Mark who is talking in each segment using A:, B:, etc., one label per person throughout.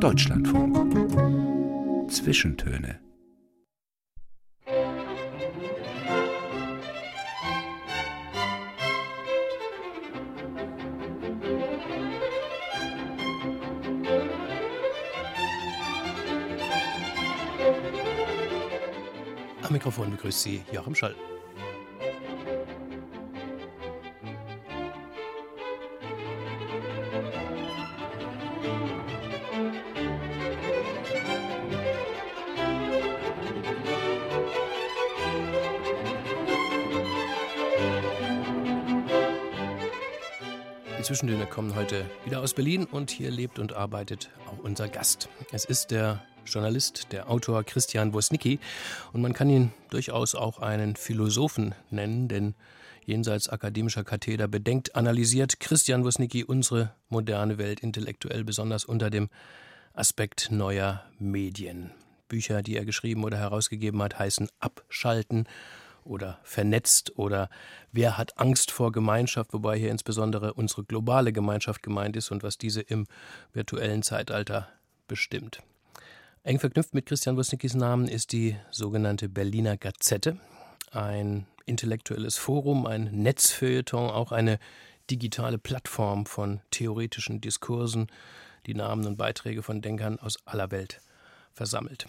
A: Deutschlandfunk. Zwischentöne.
B: Am Mikrofon begrüßt Sie Joachim Schall. Die Zwischentöne kommen heute wieder aus Berlin und hier lebt und arbeitet auch unser Gast. Es ist der Journalist, der Autor Christian Wosnicki und man kann ihn durchaus auch einen Philosophen nennen, denn jenseits akademischer Katheder bedenkt, analysiert Christian Wosnicki unsere moderne Welt intellektuell, besonders unter dem Aspekt neuer Medien. Bücher, die er geschrieben oder herausgegeben hat, heißen Abschalten oder vernetzt oder wer hat Angst vor Gemeinschaft, wobei hier insbesondere unsere globale Gemeinschaft gemeint ist und was diese im virtuellen Zeitalter bestimmt. Eng verknüpft mit Christian Wosnickis Namen ist die sogenannte Berliner Gazette, ein intellektuelles Forum, ein Netzfeuilleton, auch eine digitale Plattform von theoretischen Diskursen, die Namen und Beiträge von Denkern aus aller Welt versammelt.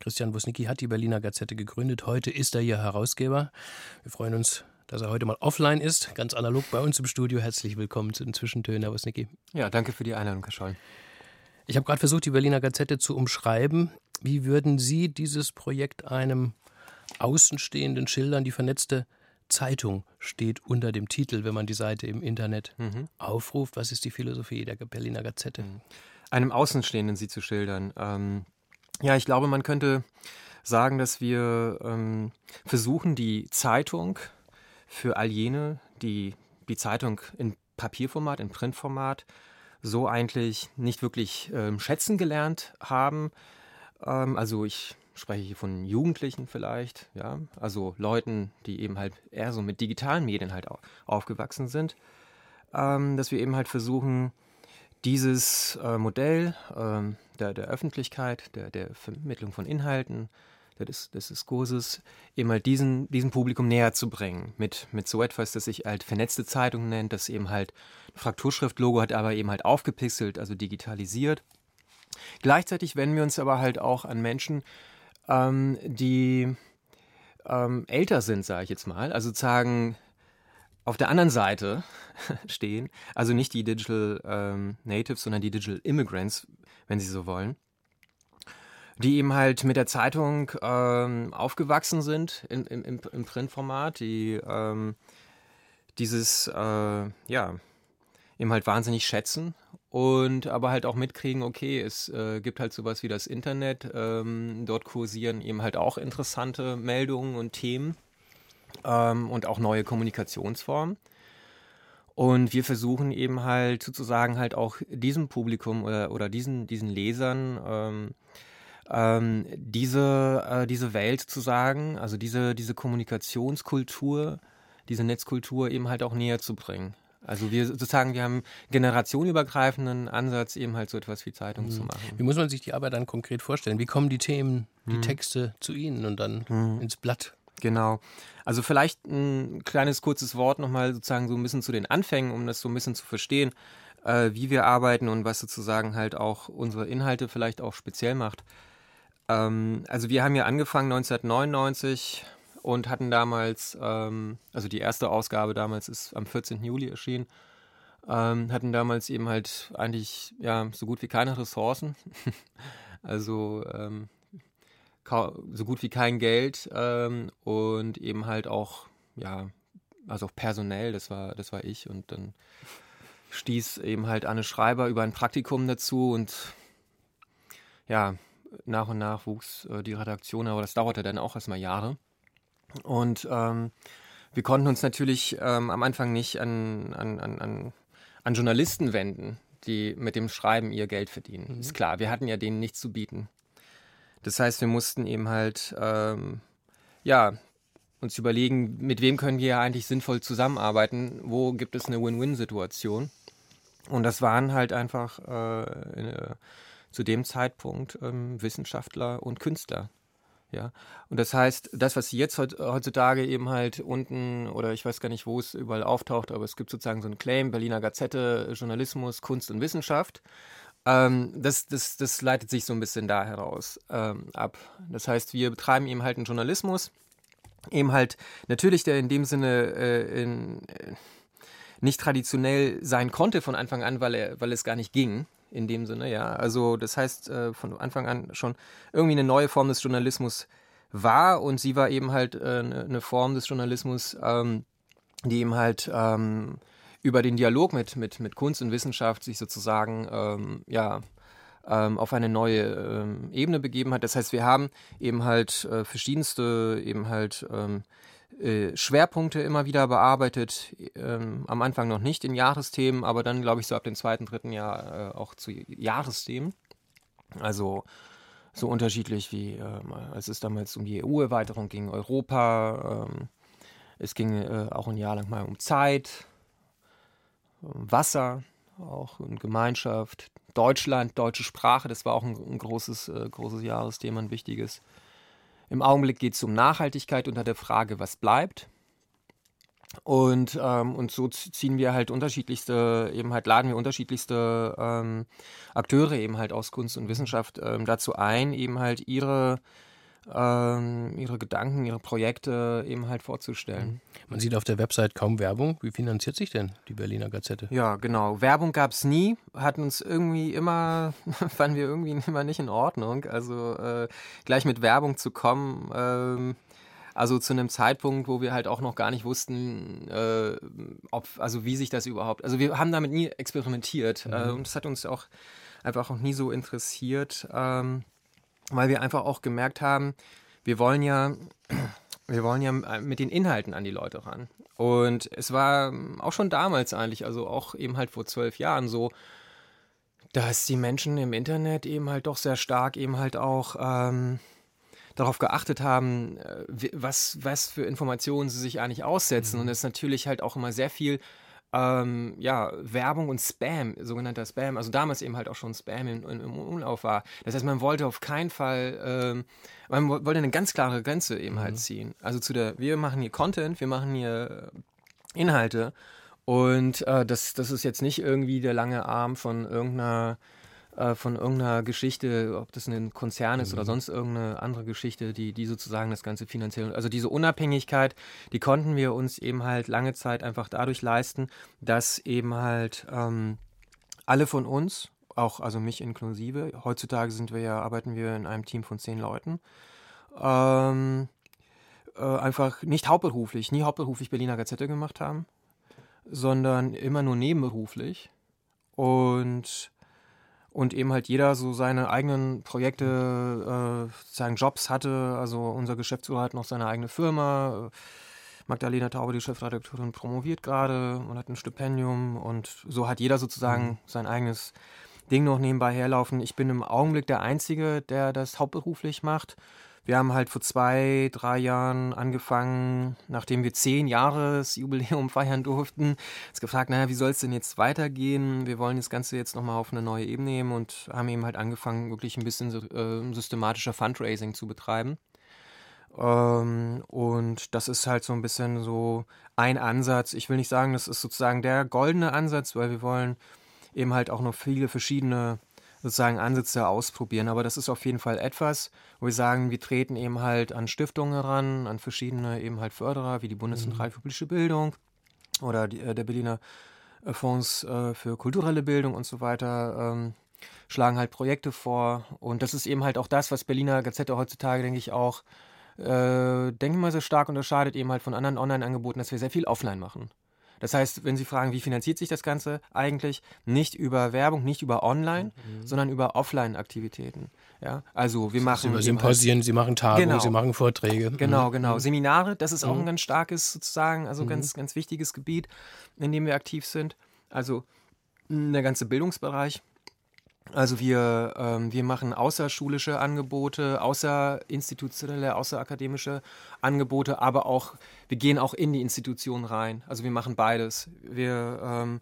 B: Christian Wosnicki hat die Berliner Gazette gegründet. Heute ist er ihr Herausgeber. Wir freuen uns, dass er heute mal offline ist, ganz analog bei uns im Studio. Herzlich willkommen zu den Zwischentönen, Herr Wosnicki.
C: Ja, danke für die Einladung, Herr Scholl.
B: Ich habe gerade versucht, die Berliner Gazette zu umschreiben. Wie würden Sie dieses Projekt einem Außenstehenden schildern? Die vernetzte Zeitung steht unter dem Titel, wenn man die Seite im Internet mhm. aufruft. Was ist die Philosophie der Berliner Gazette? Mhm.
C: Einem Außenstehenden sie zu schildern. Ähm, ja, ich glaube, man könnte sagen, dass wir ähm, versuchen, die Zeitung für all jene, die die Zeitung in Papierformat, in Printformat so eigentlich nicht wirklich ähm, schätzen gelernt haben. Ähm, also ich spreche hier von Jugendlichen vielleicht, ja, also Leuten, die eben halt eher so mit digitalen Medien halt aufgewachsen sind, ähm, dass wir eben halt versuchen, dieses äh, Modell ähm, der, der Öffentlichkeit, der, der Vermittlung von Inhalten, des, des Diskurses, eben halt diesen, diesem Publikum näher zu bringen. Mit, mit so etwas, das sich halt vernetzte Zeitung nennt, das eben halt Frakturschriftlogo hat, aber eben halt aufgepixelt, also digitalisiert. Gleichzeitig wenden wir uns aber halt auch an Menschen, ähm, die ähm, älter sind, sage ich jetzt mal, also sagen, auf der anderen Seite stehen, also nicht die Digital ähm, Natives, sondern die Digital Immigrants, wenn Sie so wollen, die eben halt mit der Zeitung ähm, aufgewachsen sind in, im, im, im Printformat, die ähm, dieses, äh, ja, eben halt wahnsinnig schätzen und aber halt auch mitkriegen, okay, es äh, gibt halt sowas wie das Internet, ähm, dort kursieren eben halt auch interessante Meldungen und Themen ähm, und auch neue Kommunikationsformen. Und wir versuchen eben halt sozusagen halt auch diesem Publikum oder, oder diesen, diesen Lesern ähm, ähm, diese, äh, diese Welt zu sagen, also diese, diese Kommunikationskultur, diese Netzkultur eben halt auch näher zu bringen. Also wir sozusagen, wir haben generationenübergreifenden Ansatz, eben halt so etwas wie Zeitung mhm. zu machen.
B: Wie muss man sich die Arbeit dann konkret vorstellen? Wie kommen die Themen, die mhm. Texte zu Ihnen und dann mhm. ins Blatt?
C: Genau. Also vielleicht ein kleines kurzes Wort nochmal sozusagen so ein bisschen zu den Anfängen, um das so ein bisschen zu verstehen, äh, wie wir arbeiten und was sozusagen halt auch unsere Inhalte vielleicht auch speziell macht. Ähm, also wir haben ja angefangen 1999 und hatten damals, ähm, also die erste Ausgabe damals ist am 14. Juli erschienen, ähm, hatten damals eben halt eigentlich ja so gut wie keine Ressourcen. also ähm, so gut wie kein Geld ähm, und eben halt auch, ja, also auch personell, das war, das war ich und dann stieß eben halt Anne Schreiber über ein Praktikum dazu und ja, nach und nach wuchs äh, die Redaktion, aber das dauerte dann auch erstmal Jahre. Und ähm, wir konnten uns natürlich ähm, am Anfang nicht an, an, an, an Journalisten wenden, die mit dem Schreiben ihr Geld verdienen. Mhm. Ist klar, wir hatten ja denen nichts zu bieten. Das heißt, wir mussten eben halt, ähm, ja, uns überlegen, mit wem können wir eigentlich sinnvoll zusammenarbeiten, wo gibt es eine Win-Win-Situation. Und das waren halt einfach äh, äh, zu dem Zeitpunkt ähm, Wissenschaftler und Künstler. Ja, und das heißt, das, was jetzt heutzutage eben halt unten oder ich weiß gar nicht, wo es überall auftaucht, aber es gibt sozusagen so einen Claim, Berliner Gazette, Journalismus, Kunst und Wissenschaft. Ähm, das, das, das leitet sich so ein bisschen da heraus ähm, ab. Das heißt, wir betreiben eben halt einen Journalismus, eben halt natürlich, der in dem Sinne äh, in, äh, nicht traditionell sein konnte von Anfang an, weil, er, weil es gar nicht ging in dem Sinne, ja. Also das heißt, äh, von Anfang an schon irgendwie eine neue Form des Journalismus war und sie war eben halt äh, eine ne Form des Journalismus, ähm, die eben halt ähm, über den Dialog mit, mit, mit Kunst und Wissenschaft sich sozusagen ähm, ja, ähm, auf eine neue ähm, Ebene begeben hat. Das heißt, wir haben eben halt äh, verschiedenste eben halt ähm, äh, Schwerpunkte immer wieder bearbeitet. Ähm, am Anfang noch nicht in Jahresthemen, aber dann, glaube ich, so ab dem zweiten, dritten Jahr äh, auch zu Jahresthemen. Also so unterschiedlich wie, äh, als es damals um die EU-Erweiterung ging, Europa. Ähm, es ging äh, auch ein Jahr lang mal um Zeit, Wasser, auch in Gemeinschaft, Deutschland, deutsche Sprache. Das war auch ein, ein großes, äh, großes Jahresthema, ein wichtiges. Im Augenblick geht es um Nachhaltigkeit unter der Frage, was bleibt. Und, ähm, und so ziehen wir halt unterschiedlichste, eben halt laden wir unterschiedlichste ähm, Akteure eben halt aus Kunst und Wissenschaft ähm, dazu ein, eben halt ihre ähm, ihre Gedanken, ihre Projekte eben halt vorzustellen. Mhm.
B: Man sieht auf der Website kaum Werbung. Wie finanziert sich denn die Berliner Gazette?
C: Ja, genau. Werbung gab es nie, hatten uns irgendwie immer, fanden wir irgendwie immer nicht in Ordnung. Also äh, gleich mit Werbung zu kommen, ähm, also zu einem Zeitpunkt, wo wir halt auch noch gar nicht wussten, äh, ob, also wie sich das überhaupt, also wir haben damit nie experimentiert mhm. äh, und das hat uns auch einfach auch nie so interessiert. Ähm, weil wir einfach auch gemerkt haben, wir wollen ja, wir wollen ja mit den Inhalten an die Leute ran. Und es war auch schon damals eigentlich, also auch eben halt vor zwölf Jahren so, dass die Menschen im Internet eben halt doch sehr stark eben halt auch ähm, darauf geachtet haben, äh, was, was für Informationen sie sich eigentlich aussetzen. Mhm. Und es natürlich halt auch immer sehr viel ähm, ja, Werbung und Spam, sogenannter Spam, also damals eben halt auch schon Spam im, im Umlauf war. Das heißt, man wollte auf keinen Fall, ähm, man wollte eine ganz klare Grenze eben halt mhm. halt ziehen. Also zu der, wir machen hier Content, wir machen hier Inhalte und äh, das, das ist jetzt nicht irgendwie der lange Arm von irgendeiner äh, von irgendeiner Geschichte, ob das ein Konzern ist mhm. oder sonst irgendeine andere Geschichte, die, die sozusagen das Ganze finanziell, also diese Unabhängigkeit, die konnten wir uns eben halt lange Zeit einfach dadurch leisten, dass eben halt ähm, alle von uns, auch also mich inklusive, heutzutage sind wir ja, arbeiten wir in einem Team von zehn Leuten, ähm, äh, einfach nicht hauptberuflich, nie hauptberuflich Berliner Gazette gemacht haben, sondern immer nur nebenberuflich und und eben halt jeder so seine eigenen Projekte, äh, seinen Jobs hatte. Also unser Geschäftsführer hat noch seine eigene Firma. Magdalena Taube, die Chefredakteurin, promoviert gerade und hat ein Stipendium und so hat jeder sozusagen mhm. sein eigenes Ding noch nebenbei herlaufen. Ich bin im Augenblick der Einzige, der das hauptberuflich macht. Wir haben halt vor zwei, drei Jahren angefangen, nachdem wir zehn Jahresjubiläum feiern durften, uns gefragt, naja, wie soll es denn jetzt weitergehen? Wir wollen das Ganze jetzt nochmal auf eine neue Ebene nehmen und haben eben halt angefangen, wirklich ein bisschen äh, systematischer Fundraising zu betreiben. Ähm, und das ist halt so ein bisschen so ein Ansatz. Ich will nicht sagen, das ist sozusagen der goldene Ansatz, weil wir wollen eben halt auch noch viele verschiedene sozusagen Ansätze ausprobieren. Aber das ist auf jeden Fall etwas, wo wir sagen, wir treten eben halt an Stiftungen heran, an verschiedene eben halt Förderer, wie die Bundeszentrale für politische Bildung oder die, äh, der Berliner äh, Fonds äh, für kulturelle Bildung und so weiter. Ähm, schlagen halt Projekte vor. Und das ist eben halt auch das, was Berliner Gazette heutzutage, denke ich, auch, äh, denke ich mal, sehr stark unterscheidet eben halt von anderen Online-Angeboten, dass wir sehr viel offline machen. Das heißt, wenn Sie fragen, wie finanziert sich das Ganze eigentlich, nicht über Werbung, nicht über Online, mhm. sondern über Offline-Aktivitäten. Ja, also wir machen
B: über Symposien, halt, Sie machen Tagungen, genau. Sie machen Vorträge.
C: Genau, mhm. genau. Seminare, das ist auch ein mhm. ganz starkes sozusagen, also mhm. ganz, ganz wichtiges Gebiet, in dem wir aktiv sind. Also der ganze Bildungsbereich. Also wir, ähm, wir machen außerschulische Angebote, außerinstitutionelle, außerakademische Angebote, aber auch, wir gehen auch in die Institutionen rein. Also wir machen beides. Wir, ähm,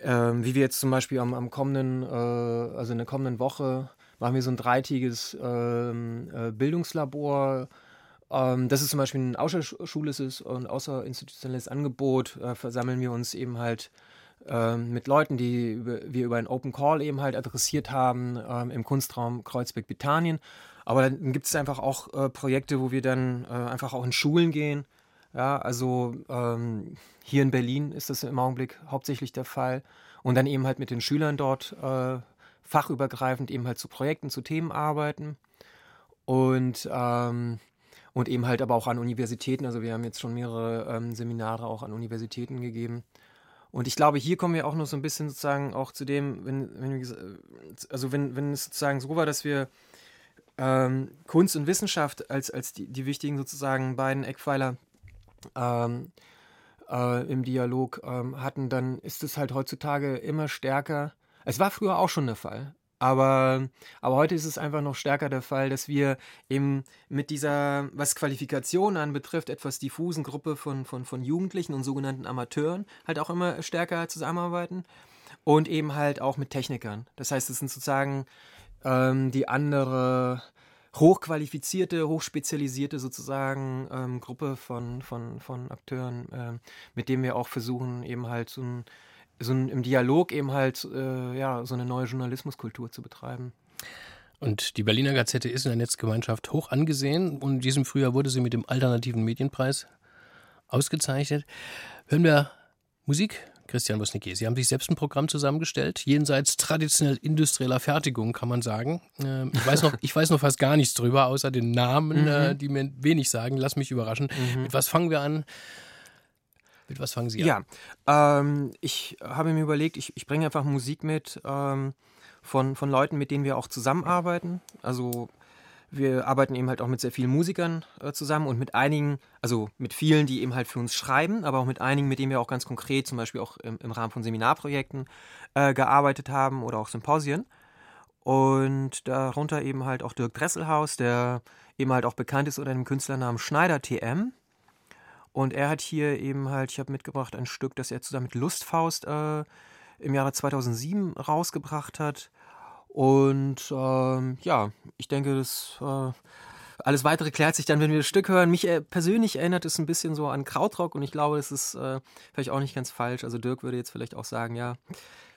C: ähm, wie wir jetzt zum Beispiel am, am kommenden, äh, also in der kommenden Woche machen wir so ein dreitägiges ähm, äh, Bildungslabor. Ähm, das ist zum Beispiel ein außerschulisches und außerinstitutionelles Angebot. Äh, versammeln wir uns eben halt ähm, mit Leuten, die wir über einen Open Call eben halt adressiert haben ähm, im Kunstraum Kreuzberg-Bethanien. Aber dann gibt es einfach auch äh, Projekte, wo wir dann äh, einfach auch in Schulen gehen. Ja, also ähm, hier in Berlin ist das im Augenblick hauptsächlich der Fall. Und dann eben halt mit den Schülern dort äh, fachübergreifend eben halt zu Projekten, zu Themen arbeiten. Und, ähm, und eben halt aber auch an Universitäten. Also wir haben jetzt schon mehrere ähm, Seminare auch an Universitäten gegeben. Und ich glaube, hier kommen wir auch noch so ein bisschen sozusagen auch zu dem, wenn, wenn wir, also wenn, wenn es sozusagen so war, dass wir ähm, Kunst und Wissenschaft als, als die, die wichtigen sozusagen beiden Eckpfeiler ähm, äh, im Dialog ähm, hatten, dann ist es halt heutzutage immer stärker. Es war früher auch schon der Fall, aber, aber heute ist es einfach noch stärker der Fall, dass wir eben mit dieser, was Qualifikation anbetrifft, etwas diffusen Gruppe von, von, von Jugendlichen und sogenannten Amateuren halt auch immer stärker zusammenarbeiten und eben halt auch mit Technikern. Das heißt, es sind sozusagen ähm, die andere hochqualifizierte, hochspezialisierte sozusagen ähm, Gruppe von, von, von Akteuren, ähm, mit denen wir auch versuchen, eben halt so ein so ein, im Dialog eben halt äh, ja, so eine neue Journalismuskultur zu betreiben.
B: Und die Berliner Gazette ist in der Netzgemeinschaft hoch angesehen und in diesem Frühjahr wurde sie mit dem Alternativen Medienpreis ausgezeichnet. Hören wir Musik, Christian Wosnicki. Sie haben sich selbst ein Programm zusammengestellt, jenseits traditionell industrieller Fertigung, kann man sagen. Ähm, ich weiß noch, ich weiß noch fast gar nichts drüber, außer den Namen, mhm. Äh, die mir wenig sagen. Lass mich überraschen. Mhm. Mit was fangen wir an? Mit was fangen Sie
C: an? Ja, ähm, ich habe mir überlegt, ich, ich bringe einfach Musik mit ähm, von, von Leuten, mit denen wir auch zusammenarbeiten. Also wir arbeiten eben halt auch mit sehr vielen Musikern äh, zusammen und mit einigen, also mit vielen, die eben halt für uns schreiben, aber auch mit einigen, mit denen wir auch ganz konkret, zum Beispiel auch im, im Rahmen von Seminarprojekten äh, gearbeitet haben oder auch Symposien. Und darunter eben halt auch Dirk Dresselhaus, der eben halt auch bekannt ist unter dem Künstlernamen Schneider TM. Und er hat hier eben halt, ich habe mitgebracht ein Stück, das er zusammen mit Lustfaust äh, im Jahre 2007 rausgebracht hat. Und ähm, ja, ich denke, das äh, alles weitere klärt sich dann, wenn wir das Stück hören. Mich äh, persönlich erinnert es ein bisschen so an Krautrock und ich glaube, das ist äh, vielleicht auch nicht ganz falsch. Also Dirk würde jetzt vielleicht auch sagen, ja,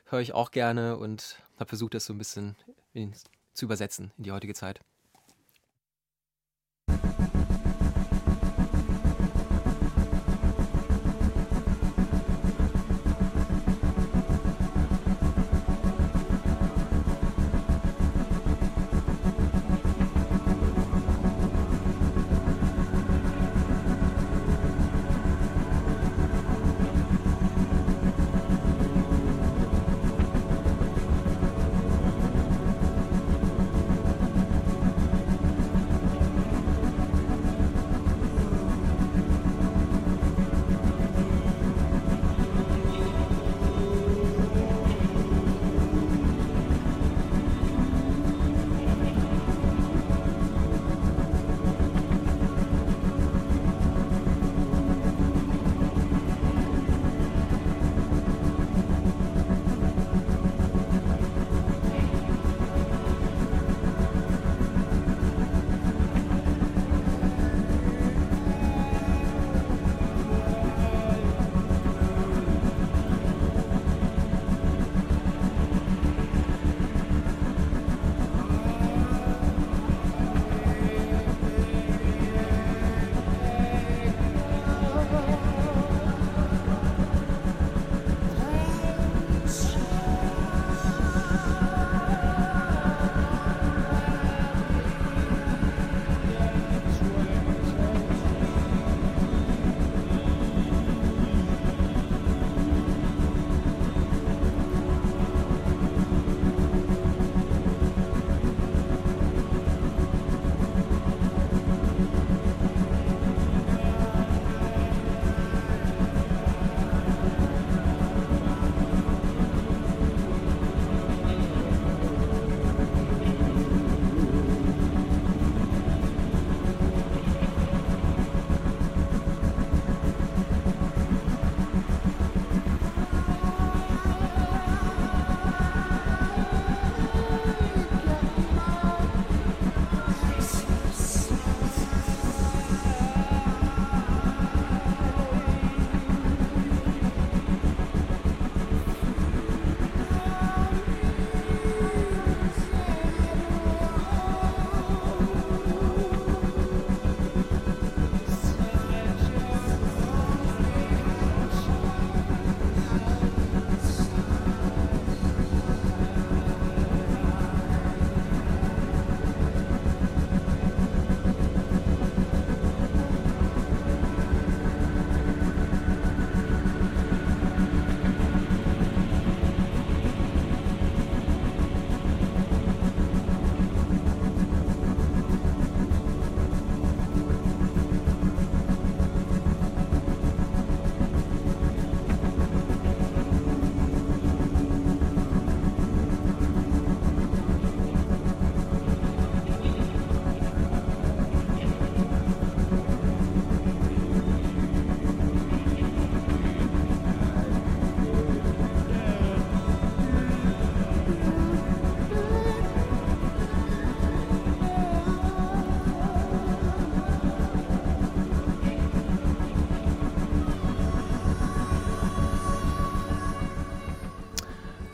C: höre ich auch gerne und habe versucht, das so ein bisschen in, zu übersetzen in die heutige Zeit.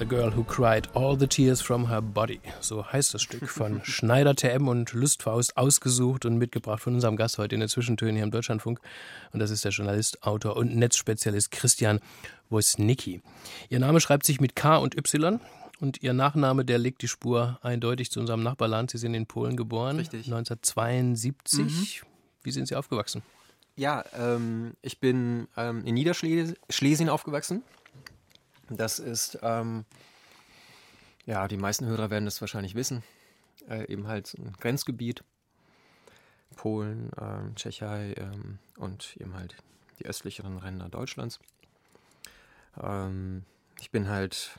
B: Girl Who Cried All the Tears from Her Body. So heißt das Stück von Schneider TM und Lustfaust ausgesucht und mitgebracht von unserem Gast heute in den Zwischentönen hier im Deutschlandfunk. Und das ist der Journalist, Autor und Netzspezialist Christian Wosnicki. Ihr Name schreibt sich mit K und Y. Und Ihr Nachname, der legt die Spur eindeutig zu unserem Nachbarland. Sie sind in Polen geboren,
C: Richtig.
B: 1972. Mhm. Wie sind Sie aufgewachsen?
C: Ja, ähm, ich bin ähm, in Niederschlesien aufgewachsen. Das ist, ähm, ja, die meisten Hörer werden das wahrscheinlich wissen, äh, eben halt ein Grenzgebiet. Polen, ähm, Tschechei ähm, und eben halt die östlicheren Ränder Deutschlands. Ähm, ich bin halt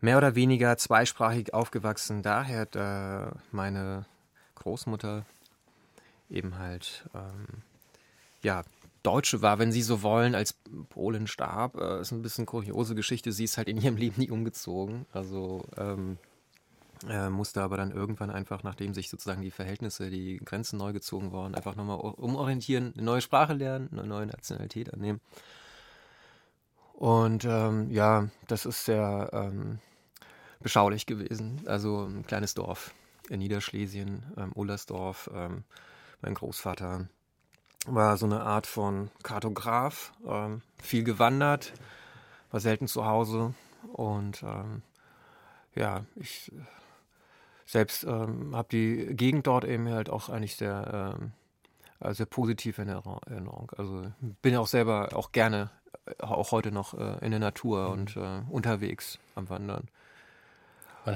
C: mehr oder weniger zweisprachig aufgewachsen, daher da meine Großmutter eben halt ähm, ja Deutsche war, wenn Sie so wollen, als Polen starb. Äh, ist ein bisschen kuriose Geschichte. Sie ist halt in ihrem Leben nie umgezogen. Also ähm, äh, musste aber dann irgendwann einfach, nachdem sich sozusagen die Verhältnisse, die Grenzen neu gezogen waren, einfach nochmal umorientieren, eine neue Sprache lernen, eine neue Nationalität annehmen. Und ähm, ja, das ist sehr ähm, beschaulich gewesen. Also ein kleines Dorf in Niederschlesien, ähm, Ullersdorf. Ähm, mein Großvater war so eine Art von Kartograf, ähm, viel gewandert, war selten zu Hause und ähm, ja, ich selbst ähm, habe die Gegend dort eben halt auch eigentlich sehr, ähm, äh, sehr positiv in Erinnerung. Also bin auch selber auch gerne, äh, auch heute noch äh, in der Natur mhm. und äh, unterwegs am Wandern.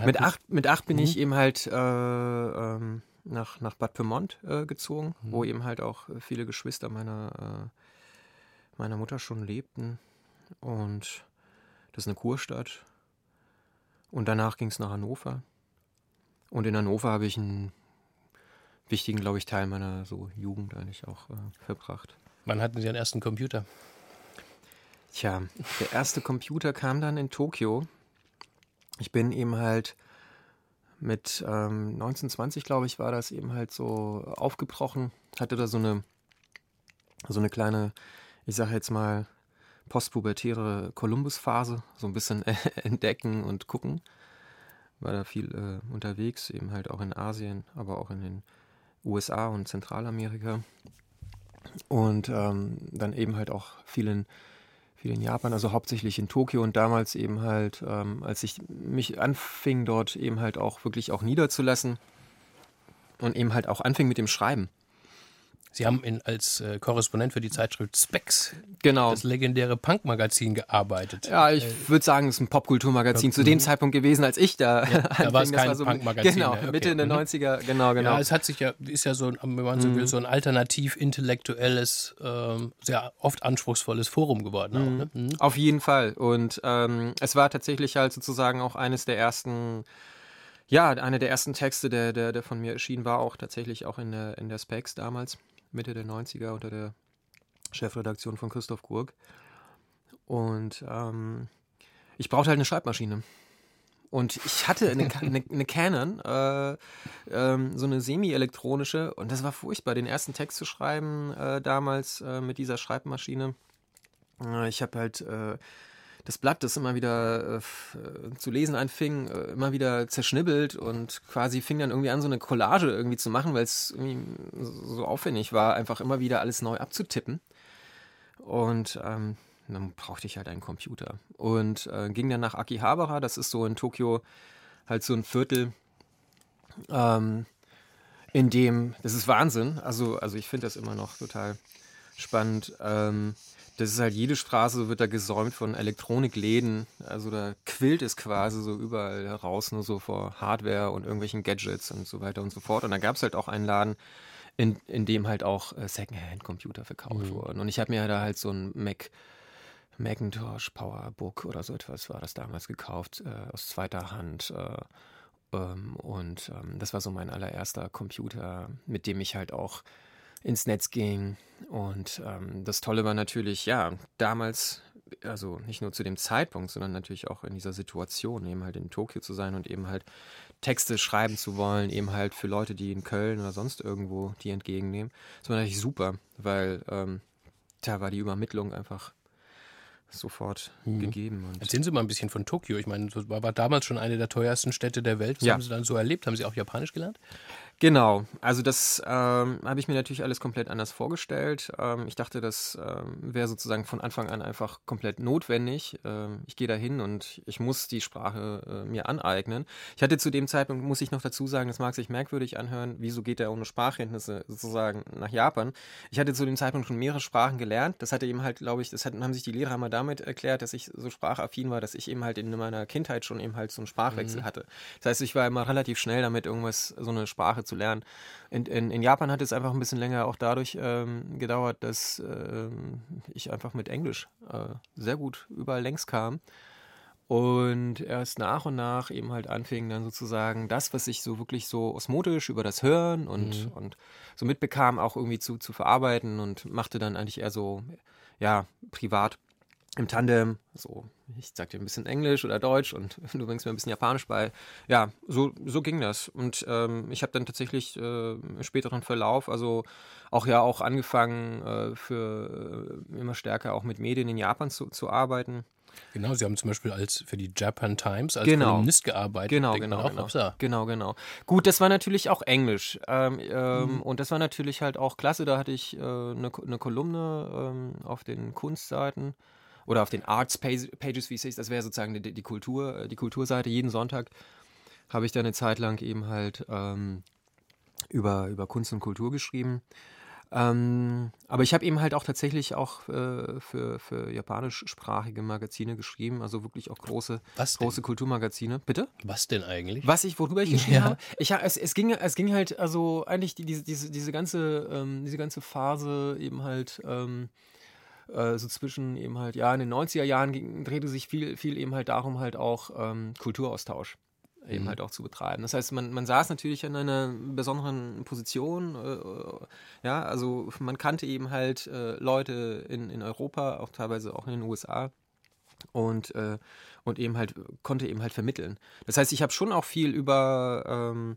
C: Mit acht, mit acht bin mhm. ich eben halt äh, ähm, nach, nach Bad Pyrmont äh, gezogen, mhm. wo eben halt auch viele Geschwister meiner, äh, meiner Mutter schon lebten. Und das ist eine Kurstadt. Und danach ging es nach Hannover. Und in Hannover habe ich einen wichtigen, glaube ich, Teil meiner so Jugend eigentlich auch äh, verbracht.
B: Wann hatten Sie Ihren ersten Computer?
C: Tja, der erste Computer kam dann in Tokio. Ich bin eben halt mit ähm, 1920, glaube ich, war das eben halt so aufgebrochen. Hatte da so eine, so eine kleine, ich sage jetzt mal, postpubertäre Columbus-Phase, so ein bisschen entdecken und gucken. War da viel äh, unterwegs, eben halt auch in Asien, aber auch in den USA und Zentralamerika. Und ähm, dann eben halt auch vielen viel in Japan, also hauptsächlich in Tokio und damals eben halt, ähm, als ich mich anfing, dort eben halt auch wirklich auch niederzulassen und eben halt auch anfing mit dem Schreiben.
B: Sie haben in, als äh, Korrespondent für die Zeitschrift Specs,
C: genau.
B: das legendäre Punk-Magazin, gearbeitet.
C: Ja, ich äh, würde sagen, es ist ein Popkulturmagazin zu dem Zeitpunkt gewesen, als ich da
B: ja, Da war es kein so, Punk-Magazin.
C: Genau, okay. Mitte der 90er, mhm. genau, genau.
B: Ja, es hat sich ja, ist ja so, wenn man so mhm. will, so ein alternativ-intellektuelles, ähm, sehr oft anspruchsvolles Forum geworden. Mhm. Auch,
C: ne? mhm. Auf jeden Fall. Und ähm, es war tatsächlich halt sozusagen auch eines der ersten ja, einer der ersten Texte, der, der, der von mir erschienen war, auch tatsächlich auch in der, in der Specs damals. Mitte der 90er unter der Chefredaktion von Christoph Gurk. Und ähm, ich brauchte halt eine Schreibmaschine. Und ich hatte eine, eine, eine Canon, äh, ähm, so eine semi-elektronische, und das war furchtbar, den ersten Text zu schreiben äh, damals äh, mit dieser Schreibmaschine. Äh, ich habe halt äh, das Blatt, das immer wieder äh, zu lesen anfing, äh, immer wieder zerschnibbelt und quasi fing dann irgendwie an, so eine Collage irgendwie zu machen, weil es irgendwie so aufwendig war, einfach immer wieder alles neu abzutippen. Und ähm, dann brauchte ich halt einen Computer. Und äh, ging dann nach Akihabara, das ist so in Tokio halt so ein Viertel, ähm, in dem, das ist Wahnsinn, also, also ich finde das immer noch total spannend. Ähm, das ist halt jede Straße wird da gesäumt von Elektronikläden. Also da quillt es quasi so überall heraus, nur so vor Hardware und irgendwelchen Gadgets und so weiter und so fort. Und da gab es halt auch einen Laden, in, in dem halt auch äh, Secondhand-Computer verkauft mhm. wurden. Und ich habe mir da halt so ein Mac, Macintosh Powerbook oder so etwas war das damals gekauft, äh, aus zweiter Hand. Äh, ähm, und ähm, das war so mein allererster Computer, mit dem ich halt auch ins Netz ging. Und ähm, das Tolle war natürlich, ja, damals, also nicht nur zu dem Zeitpunkt, sondern natürlich auch in dieser Situation, eben halt in Tokio zu sein und eben halt Texte schreiben zu wollen, eben halt für Leute, die in Köln oder sonst irgendwo die entgegennehmen. Das war natürlich super, weil ähm, da war die Übermittlung einfach sofort mhm. gegeben.
B: Und Erzählen Sie mal ein bisschen von Tokio. Ich meine, das war, damals schon eine der teuersten Städte der Welt. Was ja. haben Sie dann so erlebt? Haben Sie auch Japanisch gelernt?
C: Genau, also das ähm, habe ich mir natürlich alles komplett anders vorgestellt. Ähm, ich dachte, das ähm, wäre sozusagen von Anfang an einfach komplett notwendig. Ähm, ich gehe da hin und ich muss die Sprache äh, mir aneignen. Ich hatte zu dem Zeitpunkt, muss ich noch dazu sagen, das mag sich merkwürdig anhören, wieso geht er ohne Sprachkenntnisse sozusagen nach Japan. Ich hatte zu dem Zeitpunkt schon mehrere Sprachen gelernt. Das hatte eben halt, glaube ich, das hatten, haben sich die Lehrer mal damit erklärt, dass ich so sprachaffin war, dass ich eben halt in meiner Kindheit schon eben halt so einen Sprachwechsel mhm. hatte. Das heißt, ich war immer relativ schnell damit, irgendwas, so eine Sprache zu lernen. In, in, in Japan hat es einfach ein bisschen länger auch dadurch ähm, gedauert, dass ähm, ich einfach mit Englisch äh, sehr gut überall längs kam. Und erst nach und nach eben halt anfing dann sozusagen das, was ich so wirklich so osmotisch über das Hören und, mhm. und so mitbekam, auch irgendwie zu, zu verarbeiten und machte dann eigentlich eher so, ja, privat im Tandem, so, ich sag dir ein bisschen Englisch oder Deutsch und du bringst mir ein bisschen Japanisch bei. Ja, so, so ging das. Und ähm, ich habe dann tatsächlich äh, im späteren Verlauf, also auch ja auch angefangen, äh, für äh, immer stärker auch mit Medien in Japan zu, zu arbeiten.
B: Genau, Sie haben zum Beispiel als für die Japan Times als
C: genau.
B: Kolumnist gearbeitet.
C: Genau, genau, auch, genau. genau, genau. Gut, das war natürlich auch Englisch. Ähm, ähm, mhm. Und das war natürlich halt auch klasse. Da hatte ich eine äh, ne, ne Kolumne ähm, auf den Kunstseiten oder auf den Arts Pages, wie es ist, das wäre sozusagen die, die, Kultur, äh, die Kulturseite. Jeden Sonntag habe ich da eine Zeit lang eben halt ähm, über, über Kunst und Kultur geschrieben. Ähm, aber ich habe eben halt auch tatsächlich auch äh, für, für japanischsprachige Magazine geschrieben, also wirklich auch große, große Kulturmagazine. Bitte?
B: Was denn eigentlich?
C: Was ich, worüber ich geschrieben ja. habe? Ich, es, es, ging, es ging halt, also eigentlich die, diese, diese, diese, ganze, ähm, diese ganze Phase eben halt. Ähm, äh, so zwischen eben halt, ja, in den 90er Jahren ging, drehte sich viel, viel eben halt darum, halt auch ähm, Kulturaustausch eben mhm. halt auch zu betreiben. Das heißt, man, man saß natürlich in einer besonderen Position. Äh, ja, also man kannte eben halt äh, Leute in, in Europa, auch teilweise auch in den USA und, äh, und eben halt konnte eben halt vermitteln. Das heißt, ich habe schon auch viel über ähm,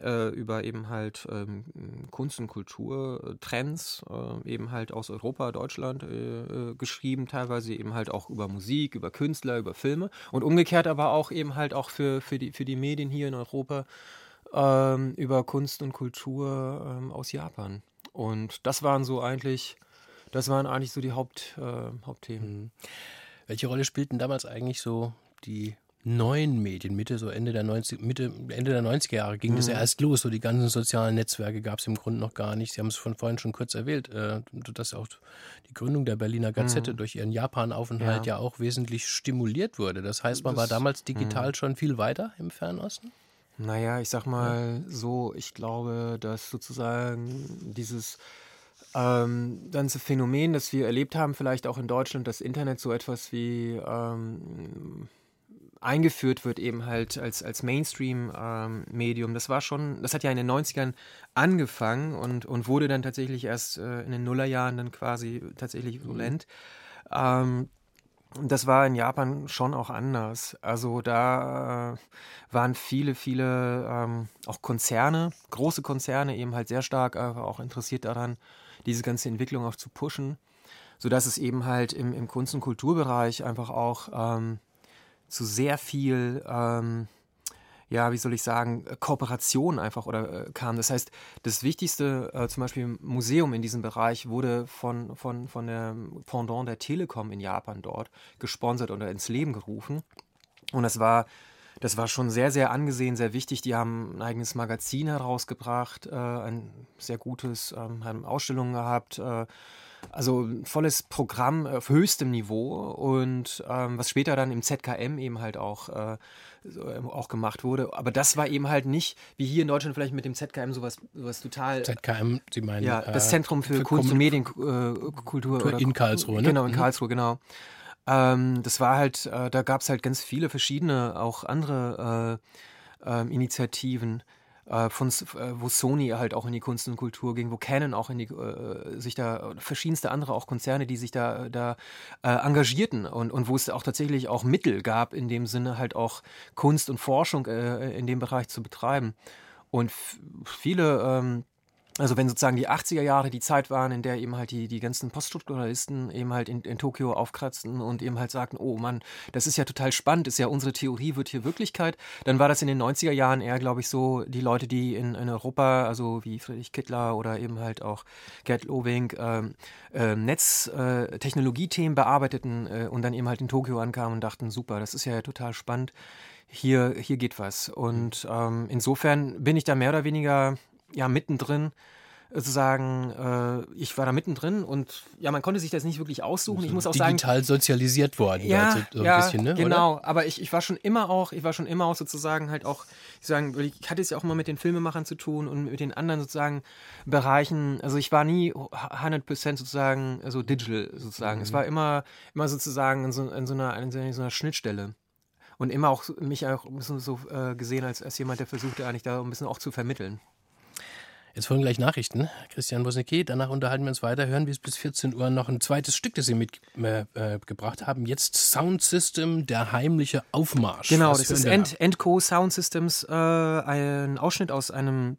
C: äh, über eben halt ähm, Kunst- und Kulturtrends, äh, eben halt aus Europa, Deutschland äh, äh, geschrieben, teilweise eben halt auch über Musik, über Künstler, über Filme und umgekehrt aber auch eben halt auch für, für, die, für die Medien hier in Europa ähm, über Kunst und Kultur ähm, aus Japan. Und das waren so eigentlich, das waren eigentlich so die Haupt, äh, Hauptthemen. Mhm.
B: Welche Rolle spielten damals eigentlich so die neuen Medien, Mitte, so Ende der 90, Mitte, Ende der 90er Jahre ging mhm. das ja mhm. erst los. So die ganzen sozialen Netzwerke gab es im Grunde noch gar nicht. Sie haben es von vorhin schon kurz erwähnt, äh, dass auch die Gründung der Berliner Gazette mhm. durch ihren Japan-Aufenthalt ja. ja. auch wesentlich stimuliert wurde. Das heißt, man das, war damals digital mh. schon viel weiter im Fernosten?
C: Naja, ich sag mal ja. so, ich glaube, dass sozusagen dieses ähm, ganze Phänomen, das wir erlebt haben, vielleicht auch in Deutschland, das Internet so etwas wie ähm, eingeführt wird, eben halt als, als Mainstream-Medium. Ähm, das war schon, das hat ja in den 90ern angefangen und, und wurde dann tatsächlich erst äh, in den Nullerjahren dann quasi tatsächlich violent. Mhm. Ähm, das war in Japan schon auch anders. Also da äh, waren viele, viele ähm, auch Konzerne, große Konzerne eben halt sehr stark äh, auch interessiert daran, diese ganze Entwicklung auch zu pushen, sodass es eben halt im, im Kunst- und Kulturbereich einfach auch ähm, zu sehr viel, ähm, ja, wie soll ich sagen, Kooperation einfach oder äh, kam. Das heißt, das wichtigste, äh, zum Beispiel Museum in diesem Bereich, wurde von, von, von der Pendant der Telekom in Japan dort gesponsert oder ins Leben gerufen. Und das war das war schon sehr, sehr angesehen, sehr wichtig. Die haben ein eigenes Magazin herausgebracht, äh, ein sehr gutes, ähm, haben Ausstellungen gehabt, äh, also ein volles Programm auf höchstem Niveau und ähm, was später dann im ZKM eben halt auch, äh, ähm, auch gemacht wurde. Aber das war eben halt nicht, wie hier in Deutschland vielleicht mit dem ZKM sowas, sowas total.
B: ZKM, Sie meinen?
C: Ja, das äh, Zentrum für, für Kunst und Medienkultur.
B: Äh, in Karlsruhe, ne?
C: Genau, in mhm. Karlsruhe, genau. Ähm, das war halt, äh, da gab es halt ganz viele verschiedene, auch andere äh, ähm, Initiativen äh, von, äh, wo Sony halt auch in die Kunst und Kultur ging, wo Canon auch in die, äh, sich da, verschiedenste andere auch Konzerne, die sich da, da äh, engagierten und, und wo es auch tatsächlich auch Mittel gab, in dem Sinne halt auch Kunst und Forschung äh, in dem Bereich zu betreiben. Und viele ähm, also wenn sozusagen die 80er Jahre die Zeit waren, in der eben halt die, die ganzen Poststrukturalisten eben halt in, in Tokio aufkratzten und eben halt sagten, oh Mann, das ist ja total spannend, ist ja unsere Theorie, wird hier Wirklichkeit, dann war das in den 90er Jahren eher, glaube ich, so die Leute, die in, in Europa, also wie Friedrich Kittler oder eben halt auch Gerd Lowing, ähm, äh, Netztechnologiethemen äh, bearbeiteten äh, und dann eben halt in Tokio ankamen und dachten, super, das ist ja total spannend hier, hier geht was. Und ähm, insofern bin ich da mehr oder weniger ja mittendrin sozusagen, äh, ich war da mittendrin und ja, man konnte sich das nicht wirklich aussuchen. Ich muss auch
B: digital
C: sagen.
B: Digital sozialisiert worden,
C: ja,
B: so, so
C: ja,
B: ein bisschen, ne?
C: Genau,
B: Oder?
C: aber ich, ich war schon immer auch, ich war schon immer auch sozusagen halt auch, ich sagen, ich hatte es ja auch immer mit den Filmemachern zu tun und mit den anderen sozusagen Bereichen. Also ich war nie 100% sozusagen so digital sozusagen. Mhm. Es war immer, immer sozusagen in so, in so, einer, in so einer Schnittstelle und immer auch mich auch ein bisschen so äh, gesehen als, als jemand, der versuchte eigentlich da ein bisschen auch zu vermitteln.
B: Jetzt folgen gleich Nachrichten. Christian Wosnicki, danach unterhalten wir uns weiter, hören wir bis 14 Uhr noch ein zweites Stück, das Sie mitgebracht äh, haben. Jetzt Sound System, der heimliche Aufmarsch.
C: Genau, Was das ist End, Endco Sound Systems, äh, ein Ausschnitt aus einem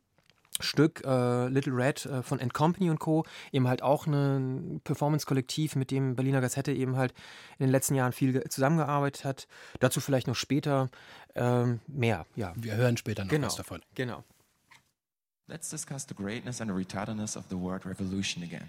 C: Stück äh, Little Red äh, von End Company und Co. eben halt auch ein Performance-Kollektiv, mit dem Berliner Gazette eben halt in den letzten Jahren viel zusammengearbeitet hat. Dazu vielleicht noch später ähm, mehr, ja.
B: Wir hören später noch
C: genau,
B: was davon.
C: Genau.
A: Let's discuss the greatness and the retardedness of the word revolution again.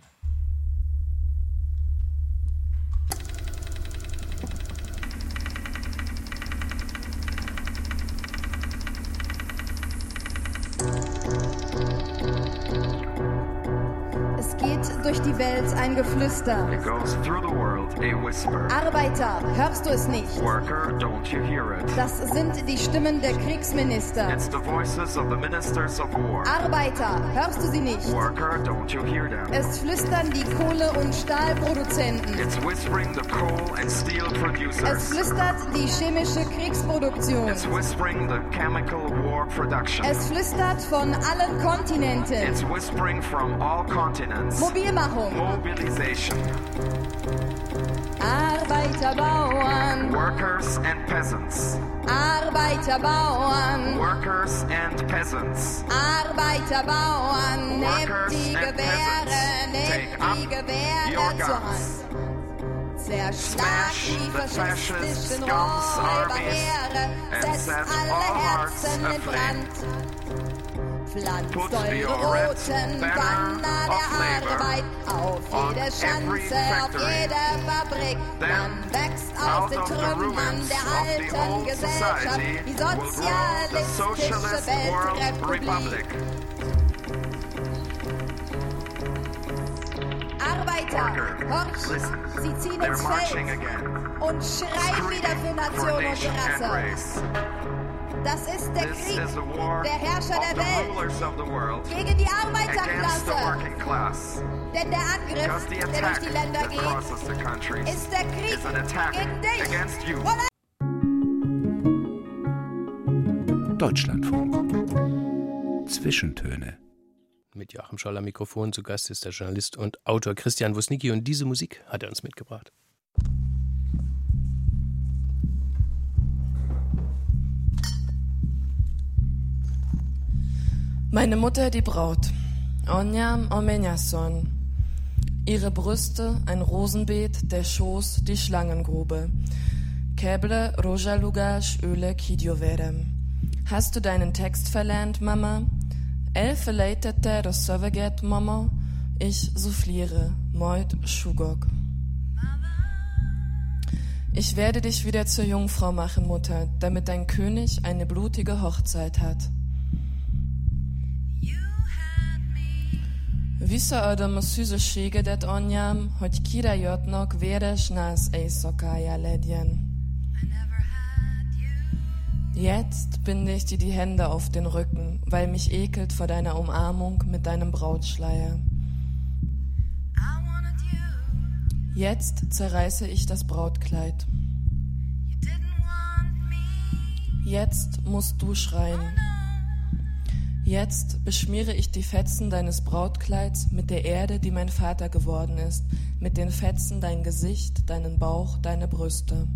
D: Es geht durch die Welt ein Geflüster.
E: It goes through the world, a whisper.
D: Arbeiter, hörst du es nicht?
E: Worker, don't you hear it?
D: Das sind die Stimmen der Kriegsminister.
E: It's the voices of the ministers of war.
D: Arbeiter, hörst du sie nicht?
E: Worker, don't you hear them?
D: Es flüstern die Kohle- und Stahlproduzenten.
E: It's whispering the coal and steel producers.
D: Es flüstert die chemische Kriegsproduktion.
E: It's whispering the chemical war production.
D: Es flüstert von allen Kontinenten.
E: It's whispering from all continents.
D: Mobilmachung.
E: Mobilization.
D: Arbeiterbauern.
E: Workers and peasants.
D: Arbeiterbauern.
E: Workers and peasants.
D: Arbeiterbauern. Nehmt
E: Workers
D: die
E: and
D: Gewehre,
E: peasants.
D: nehmt die Gewehre zur. Hand. Zerschlag die faschistischen Räuberheere, setzt
E: set
D: alle Herzen in. Brand. Pflanzt
E: Put
D: roten
E: banner
D: der Arbeit auf jede Schanze, auf jede Fabrik. Dann wächst aus den Trümmern der alten Gesellschaft die sozialistische
E: Socialist World
D: Weltrepublik.
E: Republic.
D: Arbeiter,
E: Worker,
D: horch,
E: listen,
D: sie ziehen ins Feld und schreien wieder für Nation und Rasse. Das ist der Krieg
E: is the war
D: der Herrscher der
E: the
D: Welt
E: rulers of the world
D: gegen die
E: against the
D: Arbeiterklasse.
E: working class.
D: Denn der Angriff,
E: the
D: der durch die Länder geht, ist der Krieg
E: is an attack
D: gegen dich.
E: against you.
D: Voilà.
F: Deutschlandfunk. Zwischentöne.
B: Mit Joachim Scholl am Mikrofon zu Gast ist der Journalist und Autor Christian Wusnicki und diese Musik hat er uns mitgebracht.
G: Meine Mutter, die Braut. Onyam Omenyason. Ihre Brüste, ein Rosenbeet, der Schoß, die Schlangengrube. Keble, Roja Lugash, Öle, Kidjoverem. Hast du deinen Text verlernt, Mama? Elfe leitete das Söveget, Mama. Ich souffliere, Moit Schugok. Ich werde dich wieder zur Jungfrau machen, Mutter, damit dein König eine blutige Hochzeit hat. Vissza adom a szűzösségedet, anyám, hogy kirejatnak véres nász éjszakája legyen. Jetzt binde ich dir die Hände auf den Rücken, weil mich ekelt vor deiner Umarmung mit deinem Brautschleier. Jetzt zerreiße ich das Brautkleid. Jetzt musst du schreien. Jetzt beschmiere ich die Fetzen deines Brautkleids mit der Erde, die mein Vater geworden ist, mit den Fetzen dein Gesicht, deinen Bauch, deine Brüste.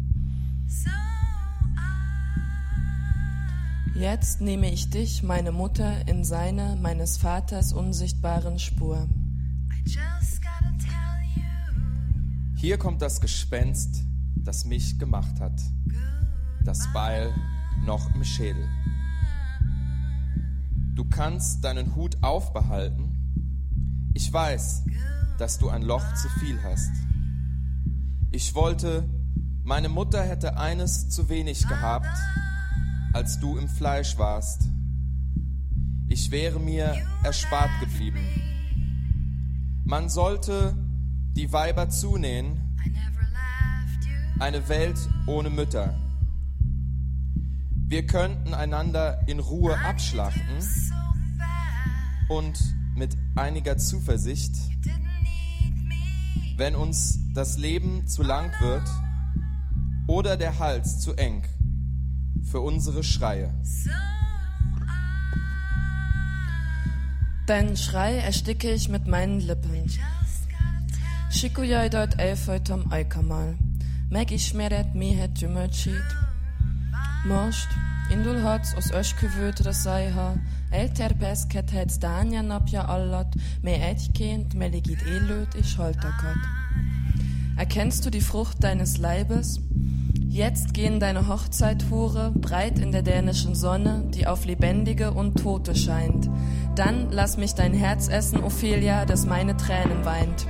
G: Jetzt nehme ich dich, meine Mutter, in seine, meines Vaters unsichtbaren Spur.
A: Hier kommt das Gespenst, das mich gemacht hat. Das Beil noch im Schädel. Du kannst deinen Hut aufbehalten. Ich weiß, dass du ein Loch zu viel hast. Ich wollte, meine Mutter hätte eines zu wenig gehabt, als du im Fleisch warst. Ich wäre mir erspart geblieben. Man sollte die Weiber zunähen, eine Welt ohne Mütter. Wir könnten einander in Ruhe abschlachten und mit einiger Zuversicht, wenn uns das Leben zu lang wird oder der Hals zu eng für unsere Schreie.
G: Deinen Schrei ersticke ich mit meinen Lippen. Shikuja dort elfeutom aikamal. Meg ismered mihet gyümölcsét. Most indulhatsz az esküvőtre szájha, elterpeszkedhetsz Dánia napja alatt, mely egyként melegít élőt és haltakat. Erkennst du die Frucht deines Leibes? Jetzt gehen deine Hochzeithure breit in der dänischen Sonne, die auf Lebendige und Tote scheint. Dann lass mich dein Herz essen, Ophelia, das meine Tränen weint.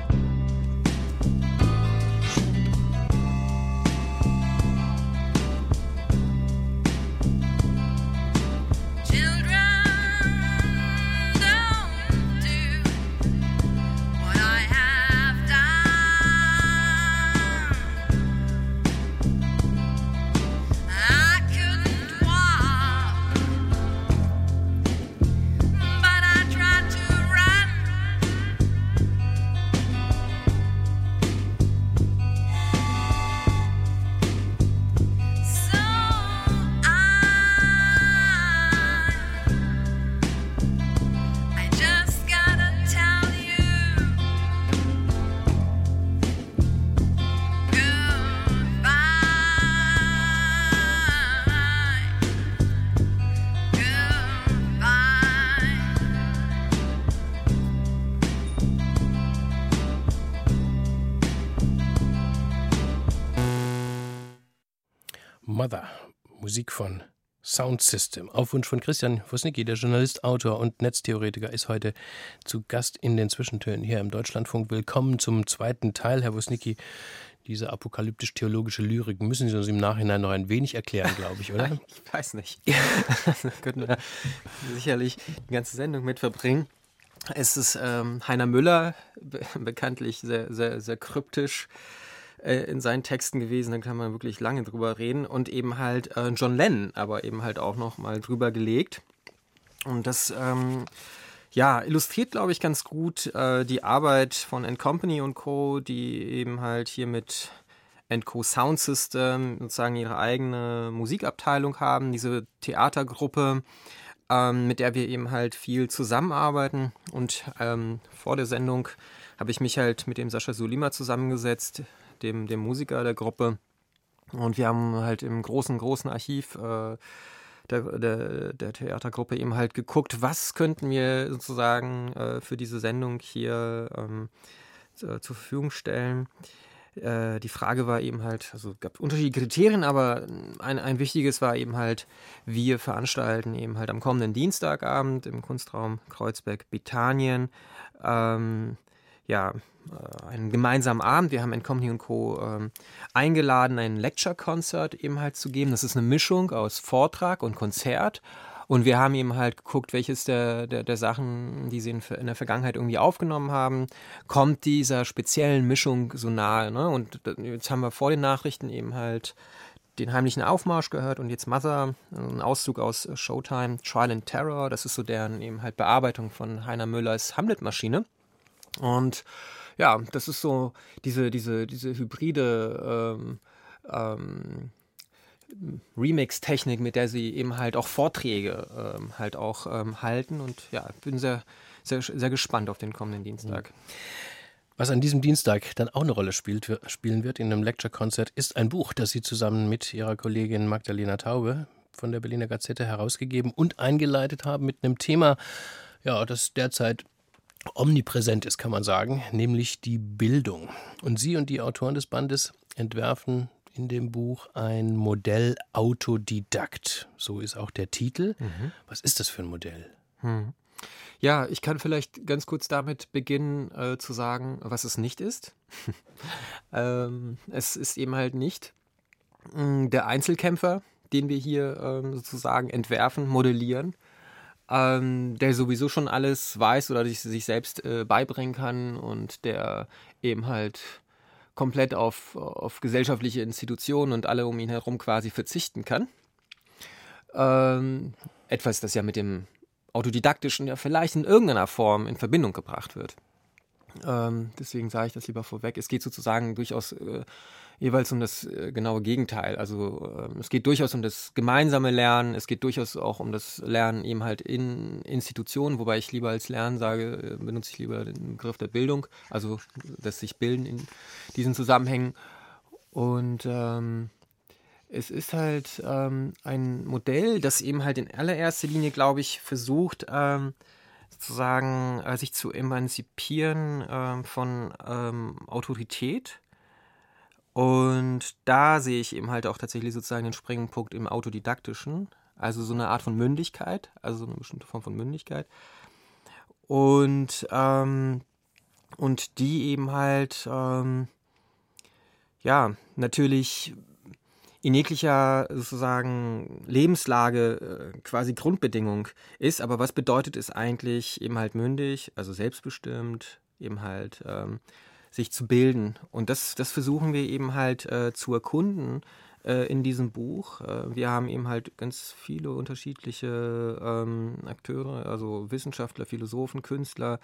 B: Sound System. Auf Wunsch von Christian Wosnicki, der Journalist, Autor und Netztheoretiker, ist heute zu Gast in den Zwischentönen hier im Deutschlandfunk. Willkommen zum zweiten Teil, Herr Wosnicki. Diese apokalyptisch-theologische Lyrik müssen Sie uns im Nachhinein noch ein wenig erklären, glaube ich, oder?
C: Ich weiß nicht. da könnten wir sicherlich die ganze Sendung mit verbringen. Es ist ähm, Heiner Müller, be bekanntlich sehr, sehr, sehr kryptisch äh, in seinen Texten gewesen, da kann man wirklich lange drüber reden. Und eben halt äh, John Lennon, aber eben halt auch noch mal drüber gelegt. Und das ähm, ja, illustriert, glaube ich, ganz gut äh, die Arbeit von N Company und Co., die eben halt hier mit Co. Sound System sozusagen ihre eigene Musikabteilung haben, diese Theatergruppe, ähm, mit der wir eben halt viel zusammenarbeiten. Und ähm, vor der Sendung habe ich mich halt mit dem Sascha Sulima zusammengesetzt, dem, dem Musiker der Gruppe. Und wir haben halt im großen, großen Archiv äh, der, der, der, Theatergruppe eben halt geguckt, was könnten wir sozusagen äh, für diese Sendung hier ähm, zur Verfügung stellen. Äh, die Frage war eben halt, also es gab unterschiedliche Kriterien, aber ein, ein wichtiges war eben halt, wir veranstalten eben halt am kommenden Dienstagabend im Kunstraum Kreuzberg-Bethanien ähm, ja, äh, einen gemeinsamen Abend. Wir haben in Company Co. Ähm, eingeladen, ein Lecture-Concert eben halt zu geben. Das ist eine Mischung aus Vortrag und Konzert. Und wir haben eben halt geguckt, welches der, der, der Sachen, die sie in, in, der Vergangenheit irgendwie aufgenommen haben, kommt dieser speziellen Mischung so nahe. Ne? Und jetzt haben wir vor den Nachrichten eben halt den heimlichen Aufmarsch gehört und jetzt Mother, ein Auszug aus Showtime, Trial and Terror. Das ist so deren eben halt Bearbeitung von Heiner Müllers Hamlet-Maschine. Und ja, das ist so diese, diese, diese hybride ähm, ähm, Remix-Technik, mit der sie eben halt auch Vorträge ähm, halt auch ähm, halten. Und ja, bin sehr, sehr, sehr gespannt auf den kommenden Dienstag.
B: Was an diesem Dienstag dann auch eine Rolle spielt, spielen wird in einem Lecture-Konzert, ist ein Buch, das Sie zusammen mit Ihrer Kollegin Magdalena Taube von der Berliner Gazette herausgegeben und eingeleitet haben mit einem Thema, ja, das derzeit omnipräsent ist, kann man sagen, nämlich die Bildung. Und Sie und die Autoren des Bandes entwerfen in dem Buch ein Modell Autodidakt. So ist auch der Titel.
C: Mhm.
B: Was ist das für ein Modell?
C: Hm. Ja, ich kann vielleicht ganz kurz damit beginnen äh, zu sagen, was es nicht ist. ähm, es ist eben halt nicht mh, der Einzelkämpfer, den wir hier ähm, sozusagen entwerfen, modellieren, ähm, der sowieso schon alles weiß oder sich, sich selbst äh, beibringen kann und der eben halt komplett auf, auf gesellschaftliche Institutionen und alle um ihn herum quasi verzichten kann. Ähm, etwas, das ja mit dem Autodidaktischen ja vielleicht in irgendeiner Form in Verbindung gebracht wird. Ähm, deswegen sage ich das lieber vorweg. Es geht sozusagen durchaus äh, jeweils um das äh, genaue Gegenteil. Also äh, es geht durchaus um das gemeinsame Lernen, es geht durchaus auch um das Lernen eben halt in Institutionen, wobei ich lieber als Lernen sage, äh, benutze ich lieber den Begriff der Bildung, also das sich bilden in diesen Zusammenhängen. Und ähm, es ist halt ähm, ein Modell, das eben halt in allererster Linie, glaube ich, versucht, ähm, sozusagen äh, sich zu emanzipieren ähm, von ähm, Autorität. Und da sehe ich eben halt auch tatsächlich sozusagen den Springpunkt im Autodidaktischen, also so eine Art von Mündigkeit, also eine bestimmte Form von Mündigkeit. Und, ähm, und die eben halt, ähm, ja, natürlich in jeglicher sozusagen Lebenslage äh, quasi Grundbedingung ist. Aber was bedeutet es eigentlich, eben halt mündig, also selbstbestimmt, eben halt ähm, sich zu bilden? Und das, das versuchen wir eben halt äh, zu erkunden äh, in diesem Buch. Äh, wir haben eben halt ganz viele unterschiedliche ähm, Akteure, also Wissenschaftler, Philosophen, Künstler,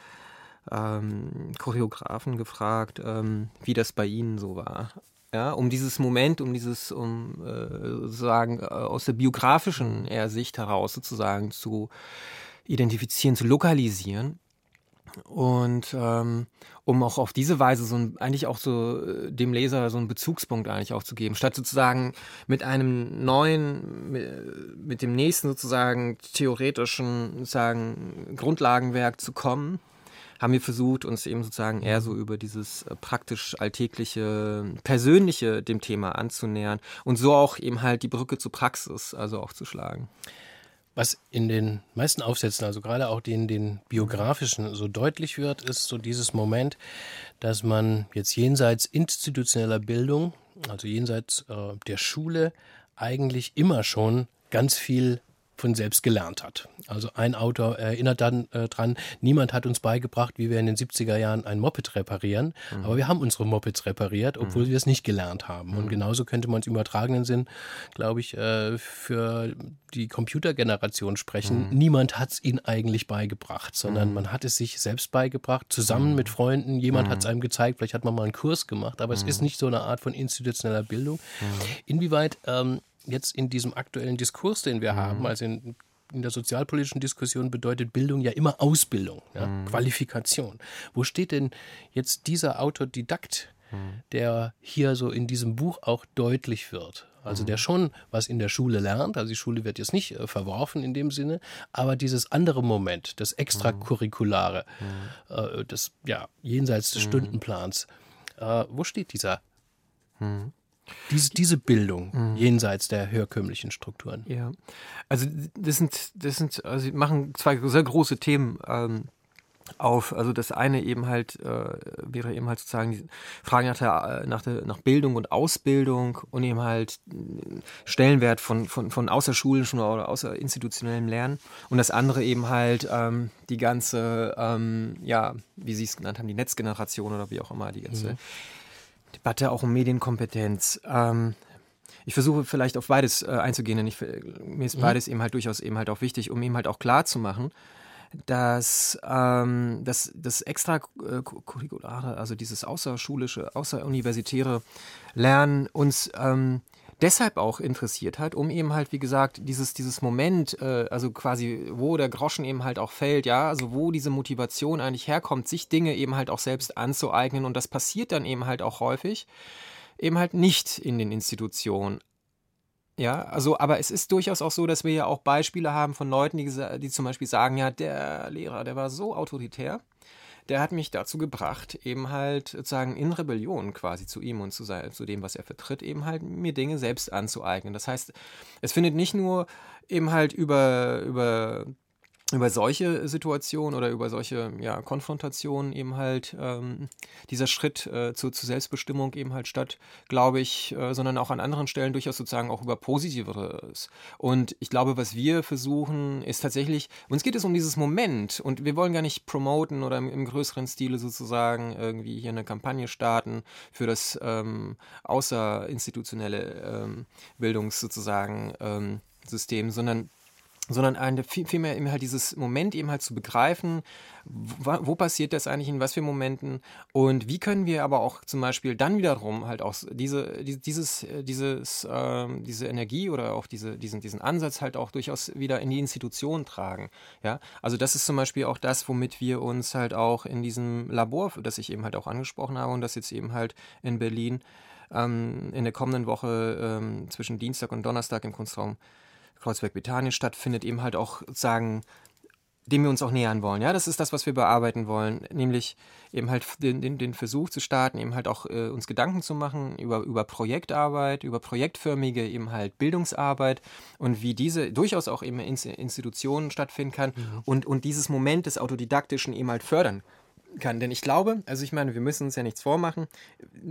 C: ähm, Choreografen gefragt, ähm, wie das bei ihnen so war ja, um dieses Moment, um dieses, um äh, sozusagen äh, aus der biografischen Sicht heraus sozusagen zu identifizieren, zu lokalisieren. Und ähm, um auch auf diese Weise so ein, eigentlich auch so äh, dem Leser so einen Bezugspunkt eigentlich auch zu geben, statt sozusagen mit einem neuen, mit, mit dem nächsten sozusagen theoretischen sozusagen Grundlagenwerk zu kommen, haben wir versucht, uns eben sozusagen eher so über dieses äh, praktisch alltägliche, persönliche dem Thema anzunähern und so auch eben halt die Brücke zur Praxis also auch zu schlagen.
B: Was in den meisten Aufsätzen, also gerade auch den, den biografischen, so deutlich wird, ist so dieses Moment, dass man jetzt jenseits institutioneller Bildung, also jenseits äh, der Schule, eigentlich immer schon ganz viel von selbst gelernt hat. Also ein Autor erinnert dann äh, dran, niemand hat uns beigebracht, wie wir in den 70er Jahren ein Moped reparieren, mhm. aber wir haben unsere Mopeds repariert, obwohl mhm. wir es nicht gelernt haben. Mhm. Und genauso könnte man es im übertragenen Sinn, glaube ich, äh, für die Computergeneration sprechen. Mhm. Niemand hat es ihnen eigentlich beigebracht, sondern mhm. man hat es sich selbst beigebracht, zusammen mit Freunden. Jemand hat es einem gezeigt, vielleicht hat man mal einen Kurs gemacht, aber es ist nicht so eine Art von institutioneller Bildung. Inwieweit ähm, jetzt in diesem aktuellen Diskurs, den wir mhm. haben, also in, in, der sozialpolitischen Diskussion bedeutet Bildung ja immer Ausbildung, ja, mhm. Qualifikation. Wo steht denn jetzt dieser Autodidakt, mhm. der hier so in diesem Buch auch deutlich wird? Also der mhm. schon was in der Schule lernt, also die Schule wird jetzt nicht äh, verworfen in dem Sinne, aber dieses andere Moment, das Extracurriculare, mhm. äh, das ja jenseits des Stundenplans, äh, wo steht dieser diese, diese Bildung mhm. jenseits der herkömmlichen Strukturen.
C: Ja, also das sind, das sind, also sie machen zwei sehr große Themen ähm, auf. Also das eine eben halt äh, wäre eben halt sozusagen die Frage nach der, nach der nach Bildung und Ausbildung und eben halt Stellenwert von, von, von außerschulischen oder außerinstitutionellem Lernen. Und das andere eben halt ähm, die ganze, ähm, ja, wie Sie es genannt haben, die Netzgeneration oder wie auch immer, die ganze mhm Debatte auch um Medienkompetenz. Ähm, ich versuche vielleicht auf beides äh, einzugehen, denn ich, mir ist mhm. beides eben halt durchaus eben halt auch wichtig, um eben halt auch klar zu machen, dass ähm, das, das extracurriculare, äh, also dieses außerschulische, außeruniversitäre Lernen uns ähm, deshalb auch interessiert hat, um eben halt, wie gesagt, dieses, dieses Moment, äh, also quasi, wo der Groschen eben halt auch fällt, ja, also wo diese Motivation eigentlich herkommt, sich Dinge eben halt auch selbst anzueignen und das passiert dann eben halt auch häufig, eben halt nicht in den Institutionen. Ja, also, aber es ist durchaus auch so, dass wir ja auch Beispiele haben von Leuten, die, die zum Beispiel sagen, ja, der Lehrer, der war so autoritär, der hat mich dazu gebracht, eben halt sozusagen in Rebellion quasi zu ihm und zu, sein, zu dem, was er vertritt, eben halt mir Dinge selbst anzueignen. Das heißt, es findet nicht nur eben halt über, über über solche Situationen oder über solche ja, Konfrontationen eben halt ähm, dieser Schritt äh, zu, zur Selbstbestimmung eben halt statt, glaube ich, äh, sondern auch an anderen Stellen durchaus sozusagen auch über Positiveres. Und ich glaube, was wir versuchen, ist tatsächlich, uns geht es um dieses Moment und wir wollen gar nicht promoten oder im, im größeren Stile sozusagen irgendwie hier eine Kampagne starten für das ähm, außerinstitutionelle ähm, Bildungs sozusagen ähm, System, sondern sondern eine, viel, vielmehr eben halt dieses Moment eben halt zu begreifen, wo, wo passiert das eigentlich, in was für Momenten und wie können wir aber auch zum Beispiel dann wiederum halt auch diese, die- dieses, äh, dieses, ähm, diese Energie oder auch diese, diesen, diesen Ansatz halt auch durchaus wieder in die Institution tragen. Ja, also das ist zum Beispiel auch das, womit wir uns halt auch in diesem Labor, das ich eben halt auch angesprochen habe und das jetzt eben halt in Berlin ähm, in der kommenden Woche ähm, zwischen Dienstag und Donnerstag im Kunstraum Kreuzberg-Bethanien stattfindet, eben halt auch sagen, dem wir uns auch nähern wollen. Ja, das ist das, was wir bearbeiten wollen, nämlich eben halt den, den, den Versuch zu starten, eben halt auch äh, uns Gedanken zu machen über, über Projektarbeit, über projektförmige eben halt Bildungsarbeit und wie diese durchaus auch eben in Institutionen stattfinden kann und, und dieses Moment des Autodidaktischen eben halt fördern kann. Denn ich glaube, also ich meine, wir müssen uns ja nichts vormachen,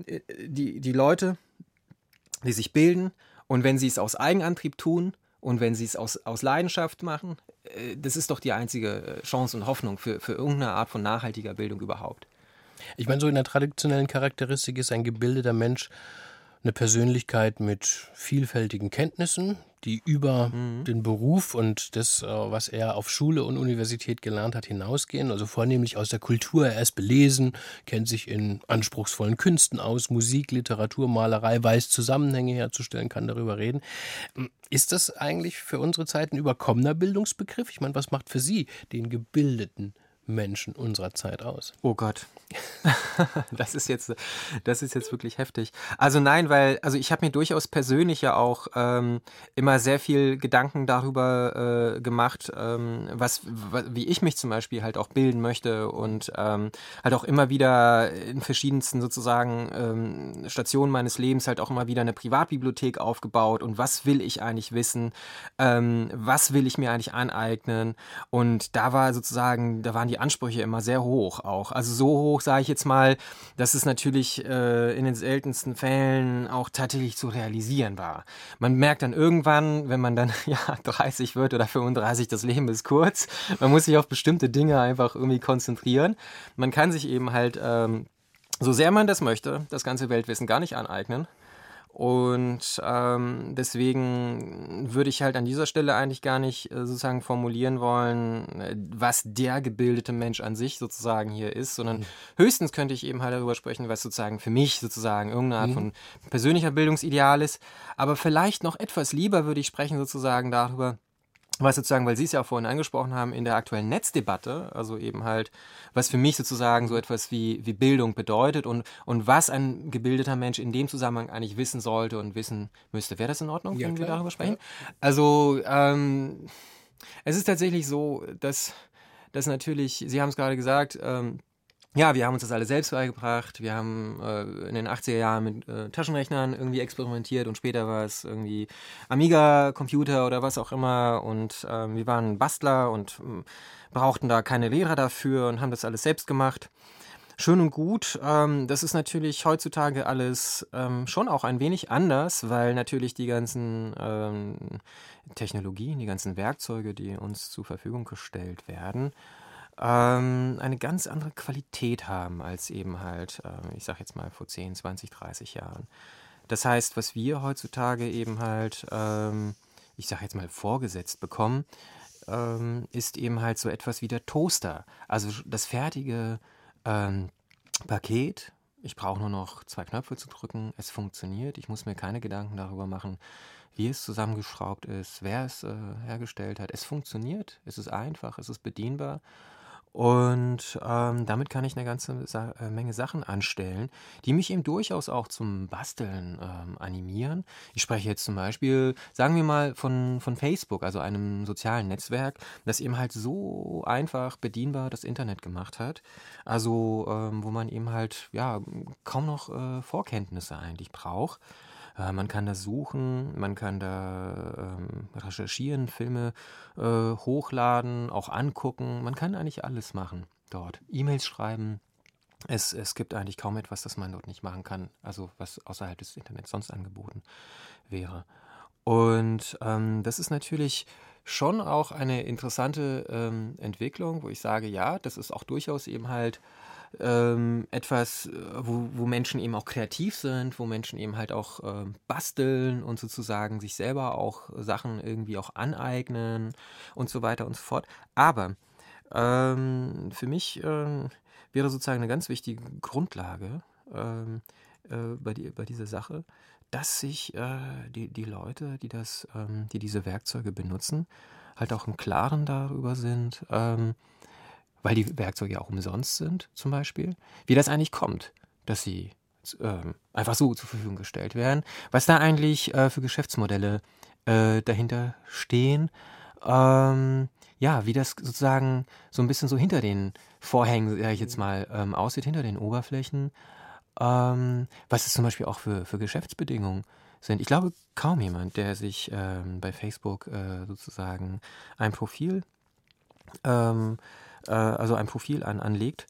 C: äh, die, die Leute, die sich bilden und wenn sie es aus Eigenantrieb tun und wenn sie es aus, aus Leidenschaft machen, äh, das ist doch die einzige äh, Chance und Hoffnung für, für irgendeine Art von nachhaltiger Bildung überhaupt.
B: Ich meine, so in der traditionellen Charakteristik ist ein gebildeter Mensch eine Persönlichkeit mit vielfältigen Kenntnissen, die über den Beruf und das, äh, was er auf Schule und Universität gelernt hat, hinausgehen. Also vornehmlich aus der Kultur. Er ist belesen, kennt sich in anspruchsvollen Künsten aus, Musik, Literatur, Malerei, weiß Zusammenhänge herzustellen, kann darüber reden. Ist das eigentlich für unsere Zeit ein überkommener Bildungsbegriff? Ich meine, was macht für Sie den gebildeten Menschen unserer Zeit aus?
C: Oh Gott. das ist jetzt, das ist jetzt wirklich heftig. Also nein, weil, also ich habe mir durchaus persönlich ja auch ähm, immer sehr viel Gedanken darüber äh, gemacht, ähm, was, wa- wie ich mich zum Beispiel halt auch bilden möchte und ähm, halt auch immer wieder in verschiedensten sozusagen ähm, Stationen meines Lebens halt auch immer wieder eine Privatbibliothek aufgebaut und was will ich eigentlich wissen, ähm, was will ich mir eigentlich aneignen und da war sozusagen, da waren die Ansprüche immer sehr hoch auch. Also so hoch, sage ich jetzt mal, dass es natürlich äh, in den seltensten Fällen auch tatsächlich zu realisieren war. Man merkt dann irgendwann, wenn man dann ja 30 wird oder 35, das Leben ist kurz, man muss sich auf bestimmte Dinge einfach irgendwie konzentrieren. Man kann sich eben halt, ähm, so sehr man das möchte, das ganze Weltwissen gar nicht aneignen. Und ähm, deswegen würde ich halt an dieser Stelle eigentlich gar nicht äh, sozusagen formulieren wollen, äh, was der gebildete Mensch an sich sozusagen hier ist, sondern höchstens könnte ich eben halt darüber sprechen, was sozusagen für mich sozusagen irgendeine Art von persönlicher Bildungsideal ist. Aber vielleicht noch etwas lieber würde ich sprechen sozusagen darüber, was sozusagen, weil Sie es ja auch vorhin angesprochen haben, in der aktuellen Netzdebatte, also eben halt, was für mich sozusagen so etwas wie, wie Bildung bedeutet und, und was ein gebildeter Mensch in dem Zusammenhang eigentlich wissen sollte und wissen müsste. Wäre das in Ordnung,
B: Ja,
C: wenn wir
B: klar,
C: darüber sprechen? Also, ähm, es ist tatsächlich so, dass, dass natürlich, Sie haben es gerade gesagt, ähm, ja, wir haben uns das alle selbst beigebracht. Wir haben äh, in den 80er Jahren mit äh, Taschenrechnern irgendwie experimentiert und später war es irgendwie Amiga-Computer oder was auch immer. Und ähm, wir waren Bastler und ähm, brauchten da keine Lehrer dafür und haben das alles selbst gemacht. Schön und gut. Ähm, das ist natürlich heutzutage alles ähm, schon auch ein wenig anders, weil natürlich die ganzen ähm, Technologien, die ganzen Werkzeuge, die uns zur Verfügung gestellt werden, ähm, eine ganz andere Qualität haben als eben halt, ähm, ich sag jetzt mal vor 10, 20, 30 Jahren. Das heißt, was wir heutzutage eben halt, ähm, ich sag jetzt mal, vorgesetzt bekommen, ähm, ist eben halt so etwas wie der Toaster. Also das fertige ähm, Paket. Ich brauche nur noch zwei Knöpfe zu drücken. Es funktioniert. Ich muss mir keine Gedanken darüber machen, wie es zusammengeschraubt ist, wer es äh, hergestellt hat. Es funktioniert. Es ist einfach. Es ist bedienbar. Und ähm, damit kann ich eine ganze Sa äh, Menge Sachen anstellen, die mich eben durchaus auch zum Basteln ähm, animieren. Ich spreche jetzt zum Beispiel, sagen wir mal, von, von Facebook, also einem sozialen Netzwerk, das eben halt so einfach bedienbar das Internet gemacht hat. Also, ähm, wo man eben halt ja kaum noch äh, Vorkenntnisse eigentlich braucht. Äh, man kann da suchen, man kann da ähm, recherchieren, Filme äh, hochladen, auch angucken. Man kann eigentlich alles machen dort. E-Mails schreiben. Es, es gibt eigentlich kaum etwas, das man dort nicht machen kann, also was außerhalb des Internets sonst angeboten wäre. Und ähm, das ist natürlich schon auch eine interessante ähm, Entwicklung, wo ich sage, ja, das ist auch durchaus eben halt ähm, etwas, äh, wo, wo Menschen eben auch kreativ sind, wo Menschen eben halt auch äh, basteln und sozusagen sich selber auch Sachen irgendwie auch aneignen und so weiter und so fort. Aber ähm, für mich äh, wäre sozusagen eine ganz wichtige Grundlage ähm, äh, bei, die, bei dieser Sache, dass sich äh, die, die Leute, die das, ähm, die diese Werkzeuge benutzen, halt auch im Klaren darüber sind, ähm, weil die Werkzeuge ja auch umsonst sind, zum Beispiel, wie das eigentlich kommt, dass sie ähm, einfach so zur Verfügung gestellt werden, was da eigentlich äh, für Geschäftsmodelle äh, dahinter stehen, ähm, ja, wie das sozusagen so ein bisschen so hinter den Vorhängen, sage ich jetzt mal, ähm, aussieht, hinter den Oberflächen, ähm, was es zum Beispiel auch für, für Geschäftsbedingungen sind. Ich glaube, kaum jemand, der sich ähm, bei Facebook äh, sozusagen ein Profil ähm, äh, also ein Profil an, anlegt,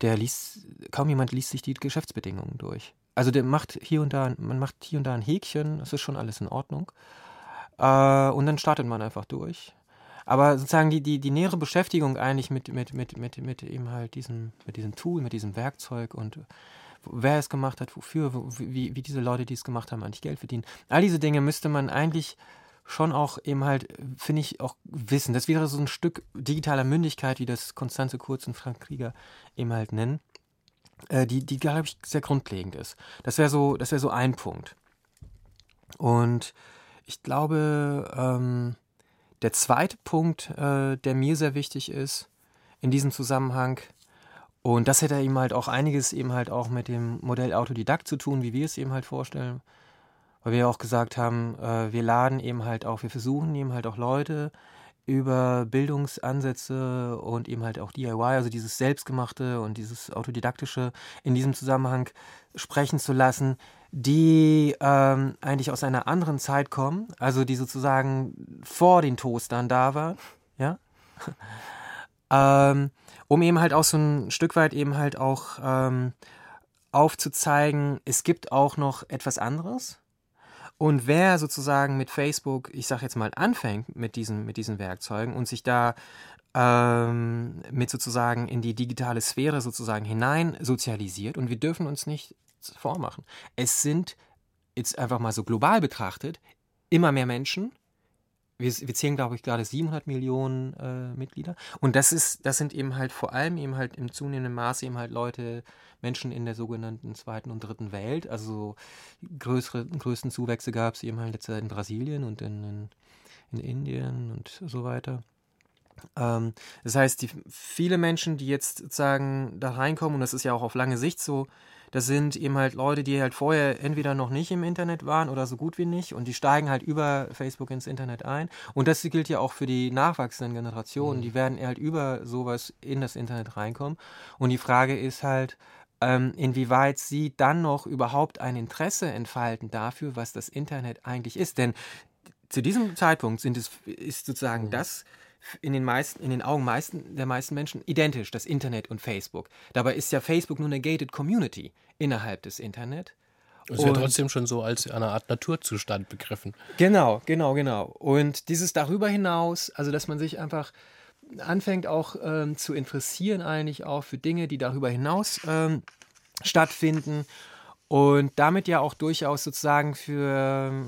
C: der liest, kaum jemand liest sich die Geschäftsbedingungen durch. Also der macht hier und da, man macht hier und da ein Häkchen, das ist schon alles in Ordnung. Äh, und dann startet man einfach durch. Aber sozusagen die, die, die nähere Beschäftigung eigentlich mit, mit, mit, mit, mit eben halt diesem, mit diesem Tool, mit diesem Werkzeug und wer es gemacht hat, wofür, wie, wie diese Leute, die es gemacht haben, eigentlich Geld verdienen. All diese Dinge müsste man eigentlich schon auch eben halt, finde ich, auch wissen. Das wäre so ein Stück digitaler Mündigkeit, wie das Konstanze Kurz und Frank Krieger eben halt nennen, äh, die, die glaube ich, sehr grundlegend ist. Das wäre so, das so ein Punkt. Und ich glaube, ähm, der zweite Punkt, äh, der mir sehr wichtig ist in diesem Zusammenhang, und das hätte eben halt auch einiges eben halt auch mit dem Modell Autodidakt zu tun, wie wir es eben halt vorstellen weil wir auch gesagt haben, äh, wir laden eben halt auch, wir versuchen eben halt auch Leute über Bildungsansätze und eben halt auch DIY, also dieses Selbstgemachte und dieses Autodidaktische in diesem Zusammenhang sprechen zu lassen, die ähm, eigentlich aus einer anderen Zeit kommen, also die sozusagen vor den Toastern da war, ja, ähm, um eben halt auch so ein Stück weit eben halt auch ähm, aufzuzeigen, es gibt auch noch etwas anderes, und wer sozusagen mit Facebook, ich sage jetzt mal, anfängt mit diesen, mit diesen Werkzeugen und sich da ähm, mit sozusagen in die digitale Sphäre sozusagen hinein sozialisiert, und wir dürfen uns nicht vormachen. Es sind jetzt einfach mal so global betrachtet immer mehr Menschen, wir, wir zählen, glaube ich, gerade 700 Millionen äh, Mitglieder. Und das ist, das sind eben halt vor allem eben halt im zunehmenden Maße eben halt Leute, Menschen in der sogenannten zweiten und dritten Welt. Also größere, größten Zuwächse gab es eben halt jetzt in Brasilien und in, in, in Indien und so weiter. Ähm, das heißt, die, viele Menschen, die jetzt sozusagen da reinkommen, und das ist ja auch auf lange Sicht so, das sind eben halt Leute, die halt vorher entweder noch nicht im Internet waren oder so gut wie nicht und die steigen halt über Facebook ins Internet ein. Und das gilt ja auch für die nachwachsenden Generationen. Mhm. Die werden halt über sowas in das Internet reinkommen. Und die Frage ist halt, ähm, inwieweit sie dann noch überhaupt ein Interesse entfalten dafür, was das Internet eigentlich ist. Denn zu diesem Zeitpunkt sind es, ist sozusagen mhm. das in den meisten, in den Augen meisten, der meisten Menschen identisch, das Internet und Facebook. Dabei ist ja Facebook nur eine gated Community innerhalb des Internet.
B: Es wird trotzdem schon so als eine Art Naturzustand begriffen.
C: Genau, genau, genau. Und dieses darüber hinaus, also dass man sich einfach anfängt auch ähm, zu interessieren eigentlich auch für Dinge, die darüber hinaus ähm, stattfinden und damit ja auch durchaus sozusagen für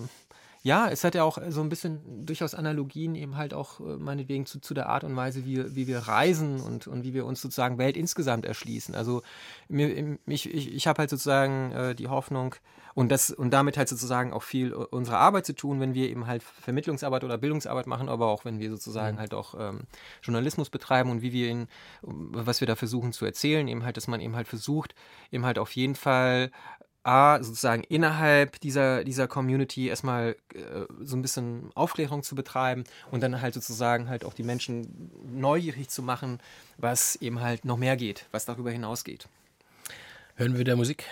C: ja, es hat ja auch so ein bisschen durchaus Analogien eben halt auch äh, meinetwegen zu, zu der Art und Weise, wie, wie wir reisen und, und wie wir uns sozusagen Welt insgesamt erschließen. Also mir, ich, ich, ich habe halt sozusagen äh, die Hoffnung und das und damit halt sozusagen auch viel äh, unserer Arbeit zu tun, wenn wir eben halt Vermittlungsarbeit oder Bildungsarbeit machen, aber auch wenn wir sozusagen mhm. halt auch ähm, Journalismus betreiben und wie wir ihn, was wir da versuchen zu erzählen, eben halt, dass man eben halt versucht, eben halt auf jeden Fall A, sozusagen innerhalb dieser, dieser Community erstmal äh, so ein bisschen Aufklärung zu betreiben und dann halt sozusagen halt auch die Menschen neugierig zu machen, was eben halt noch mehr geht, was darüber hinausgeht.
B: Hören wir der Musik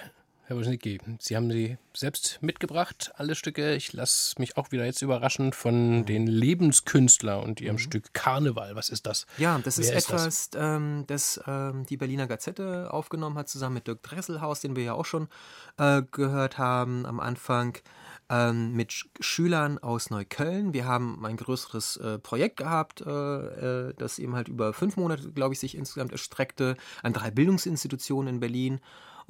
B: Herr Woznicki, Sie haben sie selbst mitgebracht, alle Stücke. Ich lasse mich auch wieder jetzt überraschen von mhm. den Lebenskünstler und ihrem mhm. Stück Karneval. Was ist das?
C: Ja, das Wer ist, ist etwas, das, ähm, das ähm, die Berliner Gazette aufgenommen hat, zusammen mit Dirk Dresselhaus, den wir ja auch schon äh, gehört haben am Anfang ähm, mit Sch Schülern aus Neukölln. Wir haben ein größeres äh, Projekt gehabt, äh, äh, das eben halt über fünf Monate, glaube ich, sich insgesamt erstreckte, an drei Bildungsinstitutionen in Berlin.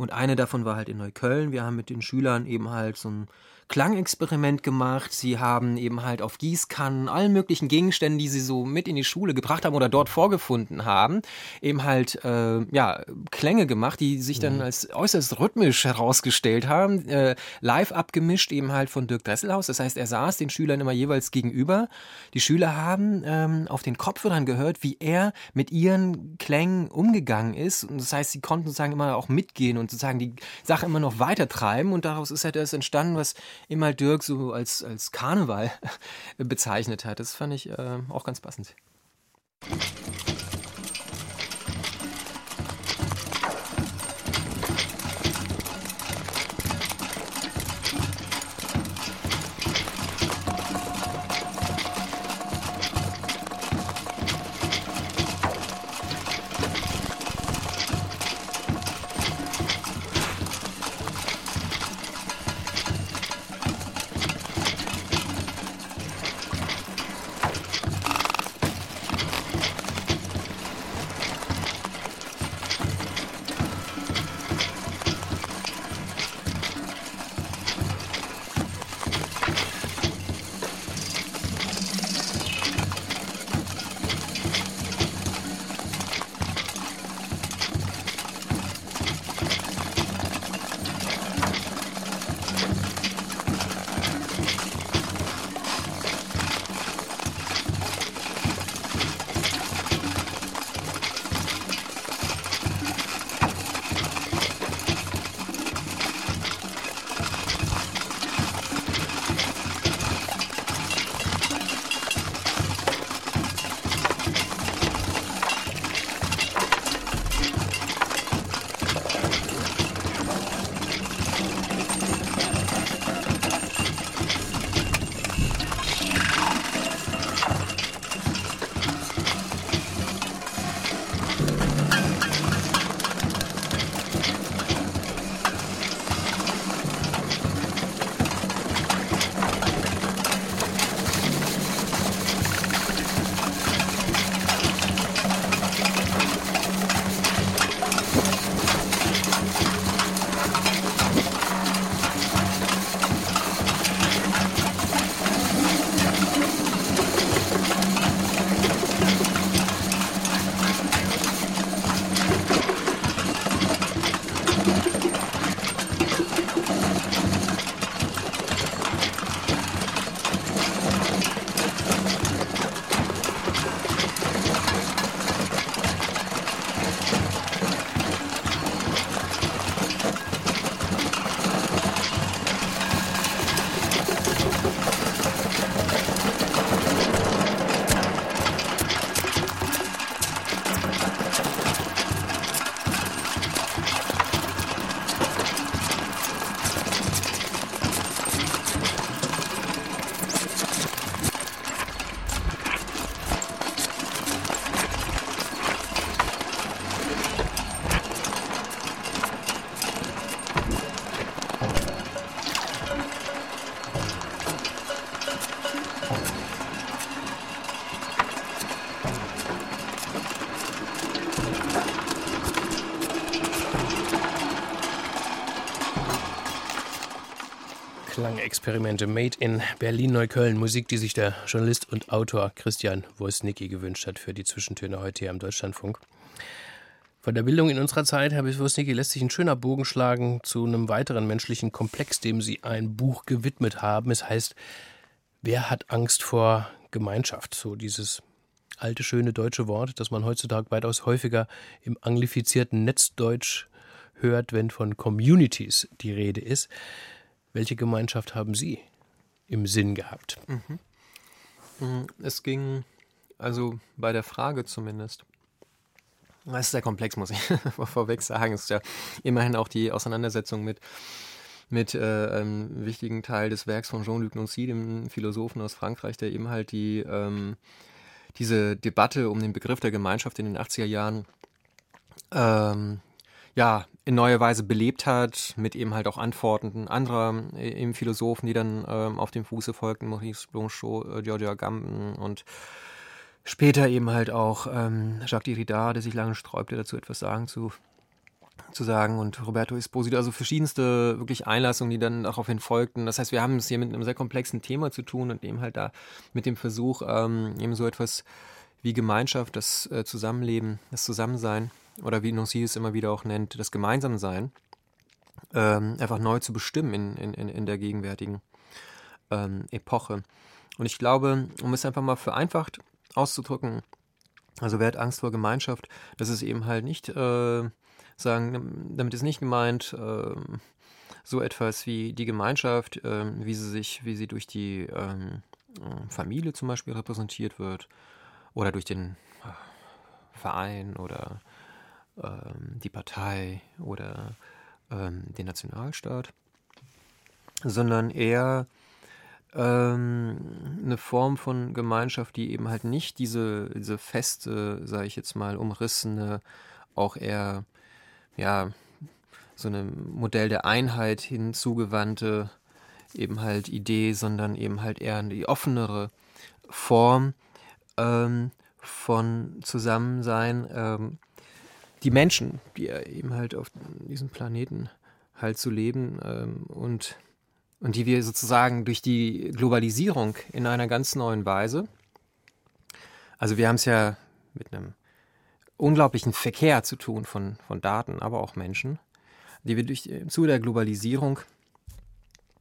C: Und eine davon war halt in Neukölln. Wir haben mit den Schülern eben halt so ein Klangexperiment gemacht. Sie haben eben halt auf Gießkannen, allen möglichen Gegenständen, die sie so mit in die Schule gebracht haben oder dort vorgefunden haben, eben halt äh, ja Klänge gemacht, die sich dann mhm. als äußerst rhythmisch herausgestellt haben, äh, live abgemischt eben halt von Dirk Dresselhaus. Das heißt, er saß den Schülern immer jeweils gegenüber. Die Schüler haben ähm, auf den Kopfhörern gehört, wie er mit ihren Klängen umgegangen ist. Und das heißt, sie konnten sozusagen immer auch mitgehen und sozusagen die Sache immer noch weiter treiben. Und daraus ist halt das entstanden, was immer Dirk so als, als Karneval bezeichnet hat. Das fand ich äh, auch ganz passend.
B: Klangexperimente Made in Berlin-Neukölln. Musik, die sich der Journalist und Autor Christian Wosnicki gewünscht hat für die Zwischentöne heute hier am Deutschlandfunk. Von der Bildung in unserer Zeit, Herr Wosnicki, lässt sich ein schöner Bogen schlagen zu einem weiteren menschlichen Komplex, dem Sie ein Buch gewidmet haben. Es heißt, wer hat Angst vor Gemeinschaft? So dieses alte, schöne deutsche Wort, das man heutzutage weitaus häufiger im anglifizierten Netzdeutsch hört, wenn von Communities die Rede ist. Welche Gemeinschaft haben Sie im Sinn gehabt?
C: Mhm. Es ging, also bei der Frage zumindest, das ist sehr komplex, muss ich vorweg sagen. Es ist ja immerhin auch die Auseinandersetzung mit, mit äh, einem wichtigen Teil des Werks von Jean-Luc Nancy, dem Philosophen aus Frankreich, der eben halt die, ähm, diese Debatte um den Begriff der Gemeinschaft in den 80er Jahren ähm, ja, in neuer Weise belebt hat, mit eben halt auch Antworten anderer äh, eben Philosophen, die dann ähm, auf dem Fuße folgten, Maurice Blanchot, äh, Giorgio Agamben und später eben halt auch ähm, Jacques Derrida, der sich lange sträubte, dazu etwas sagen zu, zu sagen und Roberto Esposito, also verschiedenste wirklich Einlassungen, die dann daraufhin folgten. Das heißt, wir haben es hier mit einem sehr komplexen Thema zu tun und eben halt da mit dem Versuch, ähm, eben so etwas wie Gemeinschaft, das äh, Zusammenleben, das Zusammensein oder wie Nancy es immer wieder auch nennt, das Gemeinsamsein, ähm, einfach neu zu bestimmen in, in, in der gegenwärtigen ähm, Epoche. Und ich glaube, um es einfach mal vereinfacht auszudrücken, also wer hat Angst vor Gemeinschaft, das ist eben halt nicht, äh, sagen, damit ist nicht gemeint, äh, so etwas wie die Gemeinschaft, äh, wie sie sich, wie sie durch die ähm, Familie zum Beispiel repräsentiert wird oder durch den Verein oder die Partei oder ähm, den Nationalstaat, sondern eher ähm, eine Form von Gemeinschaft, die eben halt nicht diese, diese feste, sage ich jetzt mal, umrissene, auch eher, ja, so ein Modell der Einheit hinzugewandte eben halt Idee, sondern eben halt eher die offenere Form ähm, von Zusammensein, ähm, die Menschen, die eben halt auf diesem Planeten halt zu so leben ähm, und, und die wir sozusagen durch die Globalisierung in einer ganz neuen Weise, also wir haben es ja mit einem unglaublichen Verkehr zu tun von, von Daten, aber auch Menschen, die wir durch im Zuge der Globalisierung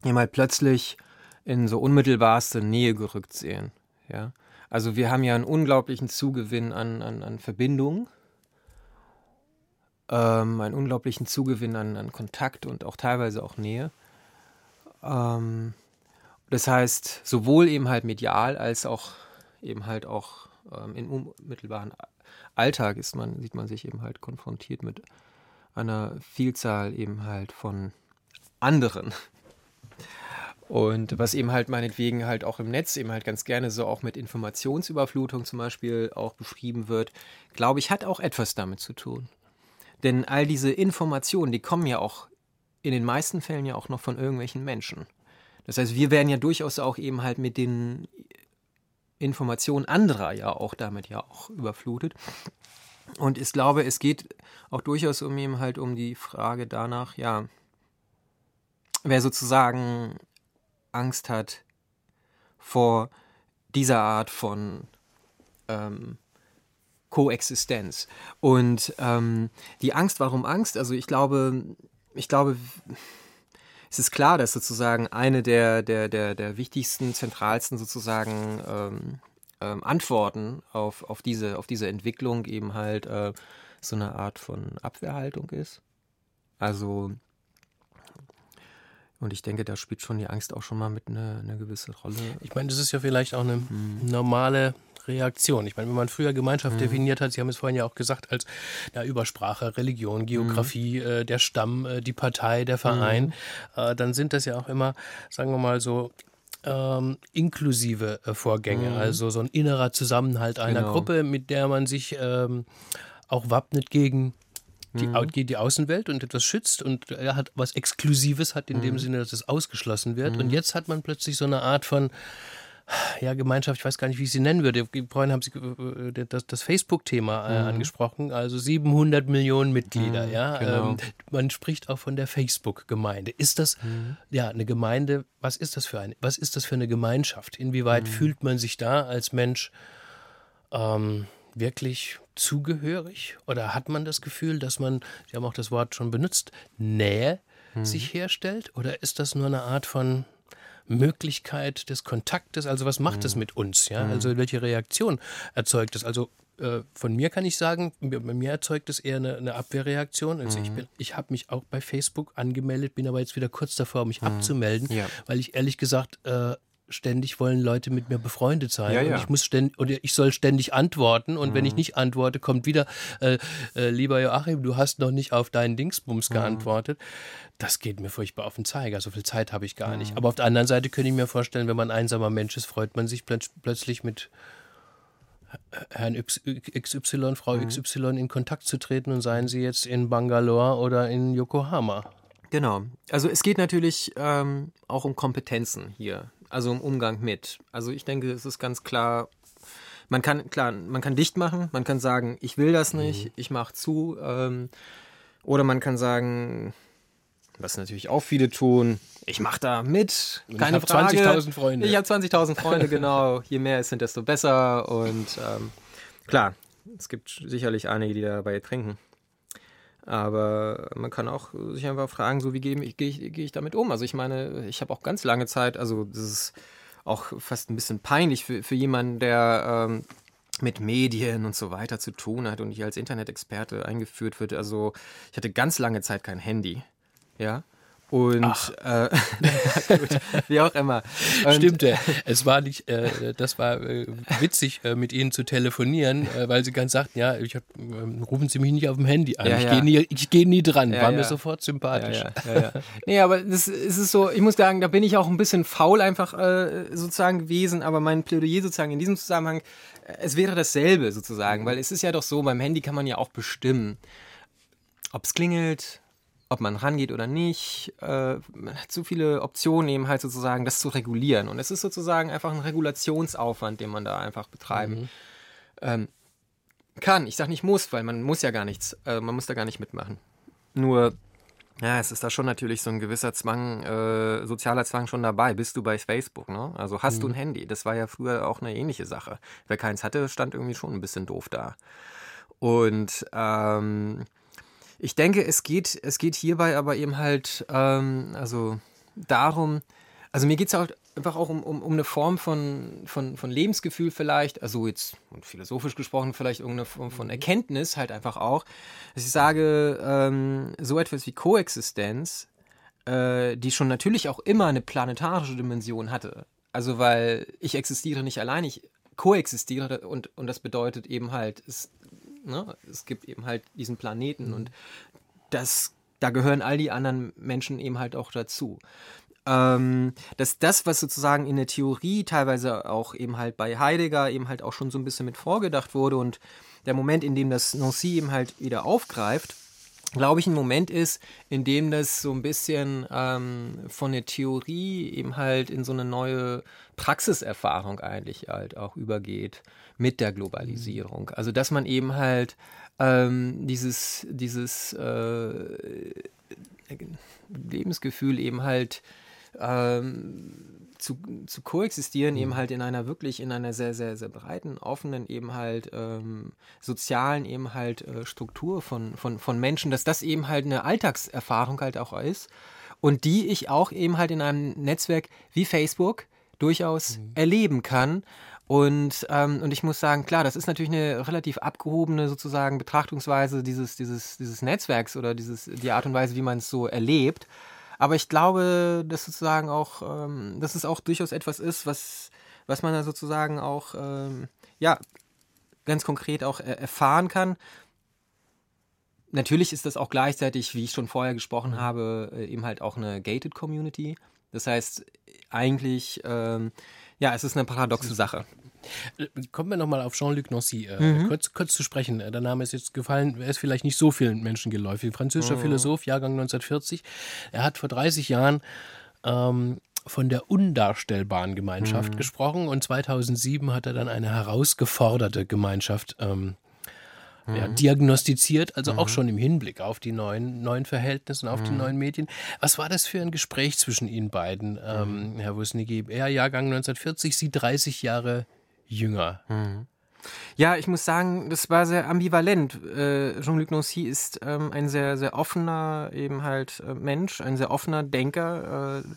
C: eben halt plötzlich in so unmittelbarste Nähe gerückt sehen. Ja? Also wir haben ja einen unglaublichen Zugewinn an, an, an Verbindungen ähm, einen unglaublichen Zugewinn an, an, Kontakt und auch teilweise auch Nähe. Ähm, das heißt, sowohl eben halt medial als auch eben halt auch ähm, im unmittelbaren Alltag ist man, sieht man sich eben halt konfrontiert mit einer Vielzahl eben halt von anderen. Und was eben halt meinetwegen halt auch im Netz eben halt ganz gerne so auch mit Informationsüberflutung zum Beispiel auch beschrieben wird, glaube ich, hat auch etwas damit zu tun. Denn all diese Informationen, die kommen ja auch in den meisten Fällen ja auch noch von irgendwelchen Menschen. Das heißt, wir werden ja durchaus auch eben halt mit den Informationen anderer ja auch damit ja auch überflutet. Und ich glaube, es geht auch durchaus um eben halt um die Frage danach, ja, wer sozusagen Angst hat vor dieser Art von ähm, Koexistenz. Und ähm, die Angst, warum Angst? Also ich glaube, ich glaube, es ist klar, dass sozusagen eine der, der, der, der wichtigsten, zentralsten sozusagen ähm, ähm, Antworten auf, auf, diese, auf diese Entwicklung eben halt äh, so eine Art von Abwehrhaltung ist. Also und ich denke, da spielt schon die Angst auch schon mal mit eine, eine gewisse Rolle.
B: Ich meine, das ist ja vielleicht auch eine hm. normale Reaktion. Ich meine, wenn man früher Gemeinschaft mhm. definiert hat, Sie haben es vorhin ja auch gesagt, als ja, Übersprache, Religion, Geografie, mhm. äh, der Stamm, äh, die Partei, der Verein, mhm. äh, dann sind das ja auch immer, sagen wir mal so, ähm, inklusive äh, Vorgänge, mhm. also so ein innerer Zusammenhalt einer genau. Gruppe, mit der man sich ähm, auch wappnet gegen die, mhm. die Außenwelt und etwas schützt und er hat was Exklusives hat in mhm. dem Sinne, dass es ausgeschlossen wird. Und jetzt hat man plötzlich so eine Art von ja, Gemeinschaft, ich weiß gar nicht, wie ich sie nennen würde. Vorhin haben Sie äh, das, das Facebook-Thema äh, angesprochen, also 700 Millionen Mitglieder, ja.
C: genau.
B: Ähm, man spricht auch von der Facebook-Gemeinde. Ist das, ja, eine Gemeinde, was ist das für eine, was ist das für eine Gemeinschaft? Inwieweit fühlt man sich da als Mensch ähm, wirklich zugehörig? Oder hat man das Gefühl, dass man, Sie haben auch das Wort schon benutzt, Nähe sich herstellt? Oder ist das nur eine Art von Möglichkeit des Kontaktes? Also was macht es mit uns? Ja? Also welche Reaktion erzeugt es? Also äh, von mir kann ich sagen, bei mir erzeugt es eher eine, eine Abwehrreaktion. Also ich bin, ich habe mich auch bei Facebook angemeldet, bin aber jetzt wieder kurz davor, mich abzumelden,
C: Ja.
B: weil ich ehrlich gesagt äh, ständig wollen Leute mit mir befreundet sein
C: Ja,
B: und
C: ja.
B: ich muss ständig oder ich soll ständig antworten und wenn ich nicht antworte, kommt wieder äh, äh, lieber Joachim, du hast noch nicht auf deinen Dingsbums geantwortet. Das geht mir furchtbar auf den Zeiger. So viel Zeit habe ich gar nicht. Aber auf der anderen Seite könnte ich mir vorstellen, wenn man ein einsamer Mensch ist, freut man sich plötz plötzlich mit Herrn XY, Frau XY in Kontakt zu treten und seien sie jetzt in Bangalore oder in Yokohama.
C: Genau. Also es geht natürlich ähm, auch um Kompetenzen hier, also um Umgang mit. Also ich denke, es ist ganz klar, man kann klar, man kann dicht machen, man kann sagen, ich will das nicht, ich mache zu, ähm, oder man kann sagen, was natürlich auch viele tun, ich mache da mit,
B: ich
C: keine
B: hab
C: Frage.
B: 20.000 Freunde.
C: Ich habe 20.000 Freunde, genau. Je mehr es sind, desto besser. Und ähm, klar, es gibt sicherlich einige, die dabei trinken. Aber man kann auch sich einfach fragen, so wie gehe ich, gehe ich, gehe ich damit um? Also ich meine, ich habe auch ganz lange Zeit, also das ist auch fast ein bisschen peinlich für, für jemanden, der ähm, mit Medien und so weiter zu tun hat und hier als Internet-Experte eingeführt wird. Also ich hatte ganz lange Zeit kein Handy. Ja. Und äh, gut, wie auch immer. Und,
B: Stimmt, äh, es war nicht, äh, das war äh, witzig, äh, mit Ihnen zu telefonieren, äh, weil Sie ganz sagten, ja, ich hab, ähm, rufen Sie mich nicht auf dem Handy an.
C: Ja,
B: ich
C: ja.
B: gehe nie, ich geh nie dran.
C: Ja,
B: war mir sofort sympathisch.
C: Nee, aber das es ist so, ich muss sagen, da bin ich auch ein bisschen faul einfach sozusagen gewesen, aber mein Plädoyer sozusagen in diesem Zusammenhang, es wäre dasselbe sozusagen, weil es ist ja doch so, beim Handy kann man ja auch bestimmen, ob es klingelt, ob man rangeht oder nicht. Äh, man hat so viele Optionen eben halt sozusagen, das zu regulieren. Und es ist sozusagen einfach ein Regulationsaufwand, den man da einfach betreiben ähm, kann. Ich sage nicht muss, weil man muss ja gar nichts, äh, man muss da gar nicht mitmachen. Nur, ja, es ist da schon natürlich so ein gewisser Zwang, äh, sozialer Zwang schon dabei. Bist du bei Facebook, ne? Also hast du ein Handy? Das war ja früher auch eine ähnliche Sache. Wer keins hatte, stand irgendwie schon ein bisschen doof da. Und ähm, ich denke, es geht, es geht hierbei aber eben halt, ähm, also darum, also mir geht es halt einfach auch um, um, um eine Form von, von, von Lebensgefühl vielleicht, also jetzt philosophisch gesprochen vielleicht irgendeine Form von Erkenntnis halt einfach auch, dass ich sage, ähm, so etwas wie Koexistenz, äh, die schon natürlich auch immer eine planetarische Dimension hatte. Also weil ich existiere nicht allein, ich koexistiere und, und das bedeutet eben halt, es, ne, es gibt eben halt diesen Planeten und das, da gehören all die anderen Menschen eben halt auch dazu. Ähm, dass das, was sozusagen in der Theorie teilweise auch eben halt bei Heidegger eben halt auch schon so ein bisschen mit vorgedacht wurde und der Moment, in dem das Nancy eben halt wieder aufgreift, glaube ich, ein Moment ist, in dem das so ein bisschen ähm, von der Theorie eben halt in so eine neue Praxiserfahrung eigentlich halt auch übergeht mit der Globalisierung. Also dass man eben halt ähm, dieses, dieses äh, Lebensgefühl eben halt ähm, zu, zu koexistieren, eben halt in einer wirklich, in einer sehr, sehr, sehr breiten, offenen, eben halt ähm, sozialen, eben halt äh, Struktur von, von, von Menschen, dass das eben halt eine Alltagserfahrung halt auch ist und die ich auch eben halt in einem Netzwerk wie Facebook durchaus erleben kann. Und, ähm, und ich muss sagen, klar, das ist natürlich eine relativ abgehobene sozusagen Betrachtungsweise dieses, dieses, dieses Netzwerks oder dieses, die Art und Weise, wie man es so erlebt. Aber ich glaube, dass sozusagen auch, ähm, dass es auch durchaus etwas ist, was, was man da sozusagen auch, ähm, ja, ganz konkret auch er erfahren kann. Natürlich ist das auch gleichzeitig, wie ich schon vorher gesprochen habe, äh, eben halt auch eine gated Community. Das heißt, eigentlich, ähm, ja, es ist eine paradoxe Sache.
B: Kommen wir nochmal auf Jean-Luc Nancy äh, kurz, kurz zu sprechen. Äh, Der Name ist jetzt gefallen, er ist vielleicht nicht so vielen Menschen geläufig. Französischer Philosoph, Jahrgang 1940. Er hat vor 30 Jahren ähm, von der undarstellbaren Gemeinschaft gesprochen und 2007 hat er dann eine herausgeforderte Gemeinschaft ähm, ja, diagnostiziert, also auch schon im Hinblick auf die neuen, neuen Verhältnisse und auf die neuen Medien. Was war das für ein Gespräch zwischen Ihnen beiden, ähm, Herr Wusnicki? Er Jahrgang 1940, Sie 30 Jahre jünger.
C: Ja, ich muss sagen, das war sehr ambivalent. Äh, Jean-Luc Nancy ist ähm, ein sehr, sehr offener eben halt äh, Mensch, ein sehr offener Denker. Äh,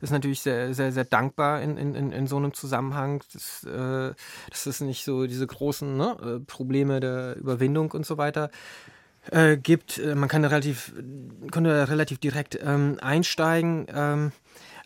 C: ist natürlich sehr, sehr, sehr dankbar in, in, in, so einem Zusammenhang. Das, äh, dass es nicht so diese großen ne, äh, Probleme der Überwindung und so weiter äh, gibt. Man kann da relativ, konnte da relativ direkt ähm, einsteigen. Ähm,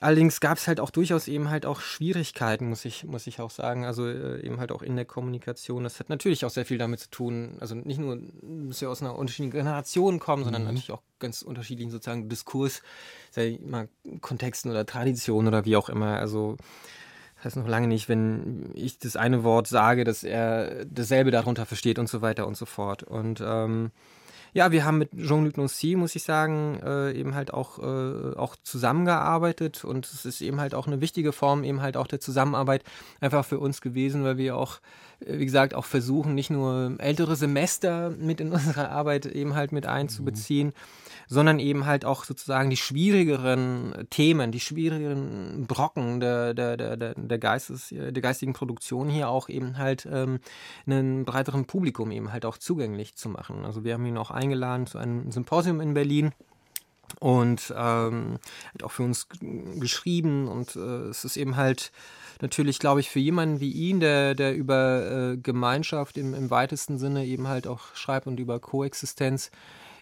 C: allerdings gab es halt auch durchaus eben halt auch Schwierigkeiten, muss ich, muss ich auch sagen. Also äh, eben halt auch in der Kommunikation. Das hat natürlich auch sehr viel damit zu tun. Also nicht nur, dass wir aus einer unterschiedlichen Generation kommen, sondern natürlich auch ganz unterschiedlichen sozusagen Diskurs, sag ich mal, Kontexten oder Traditionen oder wie auch immer. Also das heißt noch lange nicht, wenn ich das eine Wort sage, dass er dasselbe darunter versteht und so weiter und so fort. Und ähm, ja, wir haben mit Jean-Luc Nancy, muss ich sagen, äh, eben halt auch, äh, auch zusammengearbeitet und es ist eben halt auch eine wichtige Form eben halt auch der Zusammenarbeit einfach für uns gewesen, weil wir auch, äh, wie gesagt, auch versuchen, nicht nur ältere Semester mit in unsere Arbeit eben halt mit einzubeziehen, sondern eben halt auch sozusagen die schwierigeren Themen, die schwierigeren Brocken der, der, der, der, Geistes, der geistigen Produktion hier auch eben halt ähm, einem breiteren Publikum eben halt auch zugänglich zu machen. Also wir haben ihn auch eingeladen zu einem Symposium in Berlin und ähm, hat auch für uns geschrieben und äh, es ist eben halt natürlich, glaube ich, für jemanden wie ihn, der, der über äh, Gemeinschaft im, im weitesten Sinne eben halt auch schreibt und über Koexistenz,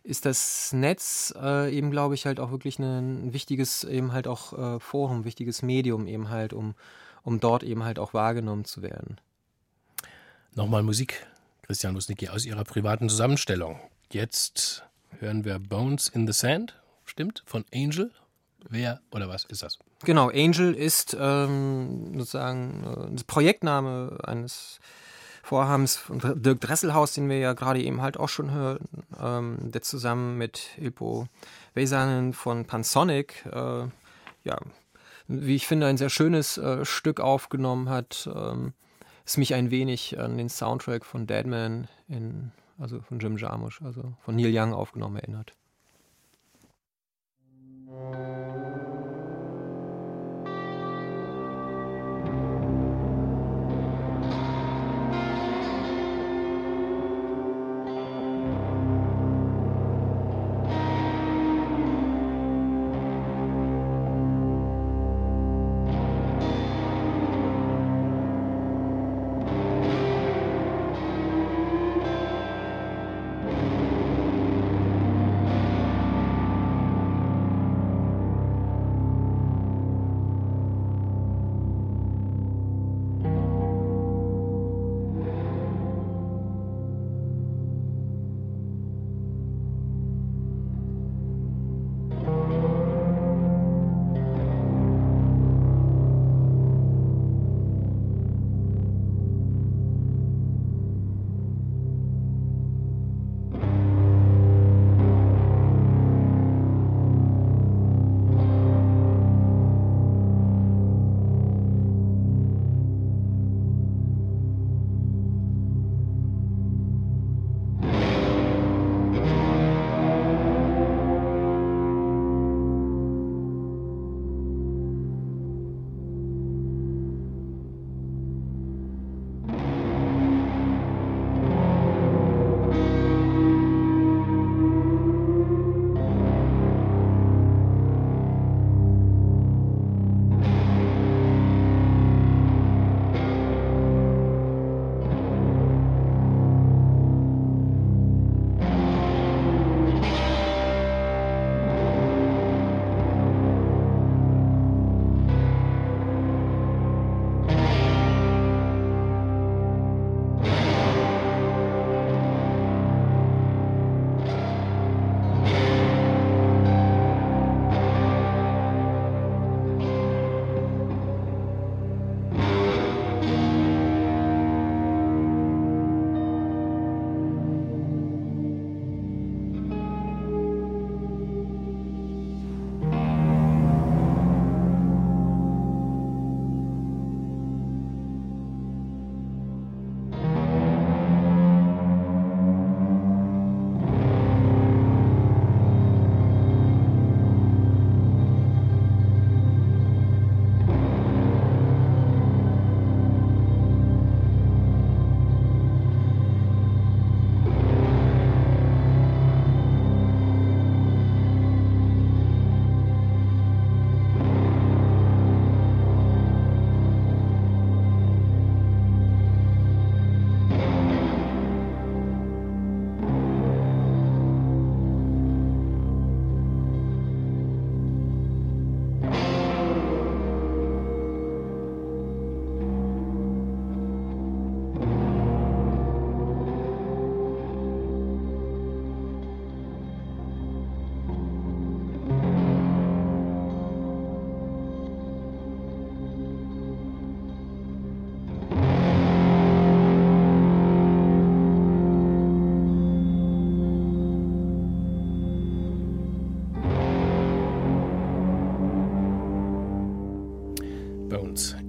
C: ist das Netz äh, eben, glaube ich, halt auch wirklich ein, ein wichtiges eben halt auch äh, Forum, wichtiges Medium eben halt, um, um dort eben halt auch wahrgenommen zu werden.
B: Nochmal Musik, Christian Wusnicki, aus Ihrer privaten Zusammenstellung. Jetzt hören wir Bones in the Sand, stimmt, von Angel. Wer oder was ist das?
C: Genau, Angel ist ähm, sozusagen äh, Projektname eines Vorhabens von Dirk Dresselhaus, den wir ja gerade eben halt auch schon hören, ähm, der zusammen mit Ilpo Vesanen von Pansonic, äh, ja, wie ich finde, ein sehr schönes äh, Stück aufgenommen hat, ähm, es mich ein wenig an den Soundtrack von Deadman in, also von Jim Jarmusch, also von Neil Young aufgenommen erinnert.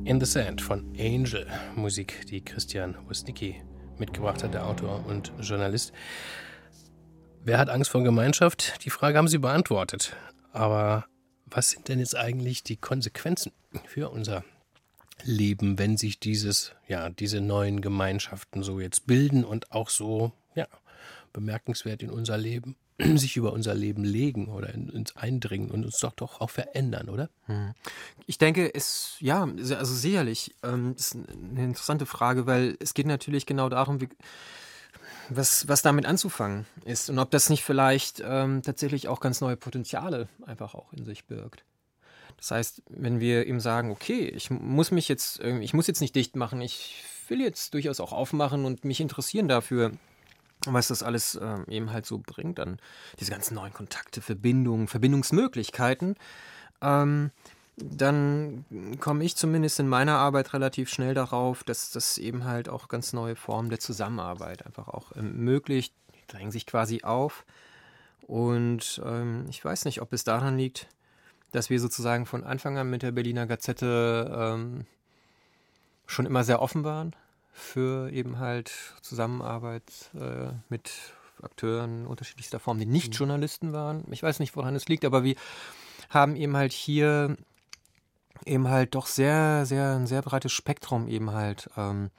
B: In the Sand von Angel. Musik, die Christian Wosnicki mitgebracht hat, der Autor und Journalist. Wer hat Angst vor Gemeinschaft? Die Frage haben Sie beantwortet. Aber was sind denn jetzt eigentlich die Konsequenzen für unser Leben, wenn sich dieses, ja, diese neuen Gemeinschaften so jetzt bilden und auch so, ja, bemerkenswert in unser Leben, sich über unser Leben legen oder in uns eindringen und uns doch doch auch verändern, oder?
C: Hm. Ich denke, es, ja, also sicherlich, ähm, ist eine interessante Frage, weil es geht natürlich genau darum, wie, was, was damit anzufangen ist und ob das nicht vielleicht ähm, tatsächlich auch ganz neue Potenziale einfach auch in sich birgt. Das heißt, wenn wir ihm sagen, okay, ich muss mich jetzt, ich muss jetzt nicht dicht machen, ich will jetzt durchaus auch aufmachen und mich interessieren dafür, was das alles äh, eben halt so bringt, dann diese ganzen neuen Kontakte, Verbindungen, Verbindungsmöglichkeiten, ähm, dann komme ich zumindest in meiner Arbeit relativ schnell darauf, dass das eben halt auch ganz neue Formen der Zusammenarbeit einfach auch ermöglicht, die drängen sich quasi auf. Und ähm, ich weiß nicht, ob es daran liegt, dass wir sozusagen von Anfang an mit der Berliner Gazette ähm, schon immer sehr offen waren für eben halt Zusammenarbeit äh, mit Akteuren unterschiedlichster Form, die nicht mhm. Journalisten waren. Ich weiß nicht, woran es liegt, aber wir haben eben halt hier eben halt doch sehr, sehr, ein sehr breites Spektrum eben halt ähm,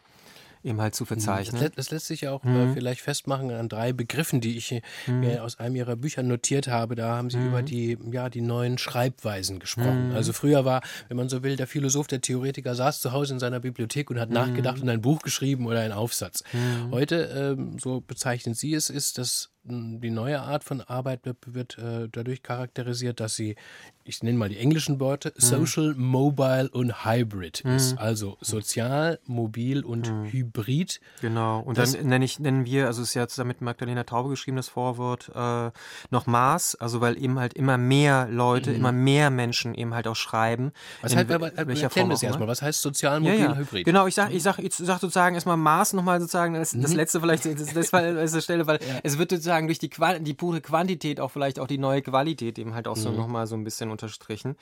C: eben halt zu verzeichnen.
B: Das, das lässt sich ja auch mhm. vielleicht festmachen an drei Begriffen, die ich mhm. mir aus einem ihrer Bücher notiert habe. Da haben sie mhm. über die, ja, die neuen Schreibweisen gesprochen. Mhm. Also früher war, wenn man so will, der Philosoph, der Theoretiker saß zu Hause in seiner Bibliothek und hat mhm. nachgedacht und ein Buch geschrieben oder einen Aufsatz. Mhm. Heute, ähm, so bezeichnen Sie es, ist das die neue Art von Arbeit wird, äh, dadurch charakterisiert, dass sie, ich nenne mal die englischen Worte, mhm. Social, Mobile und Hybrid mhm. ist. Also sozial, mobil und mhm. hybrid.
C: Genau. Und das dann nenne ich, nennen wir, also es ist ja zusammen mit Magdalena Taube geschrieben, das Vorwort, äh, noch Maß, also weil eben halt immer mehr Leute, mhm. immer mehr Menschen eben halt auch schreiben.
B: Was heißt, aber, welcher Form das erstmal. Was heißt sozial, mobil, ja, ja. hybrid?
C: Genau, ich sage ich sag, ich sag sozusagen erstmal Maß nochmal sozusagen, das, das mhm. letzte vielleicht, das, das war an dieser Stelle, weil ja. es wird sozusagen durch die, die pure Quantität auch vielleicht auch die neue Qualität eben halt auch so mhm. nochmal so ein bisschen unterstrichen.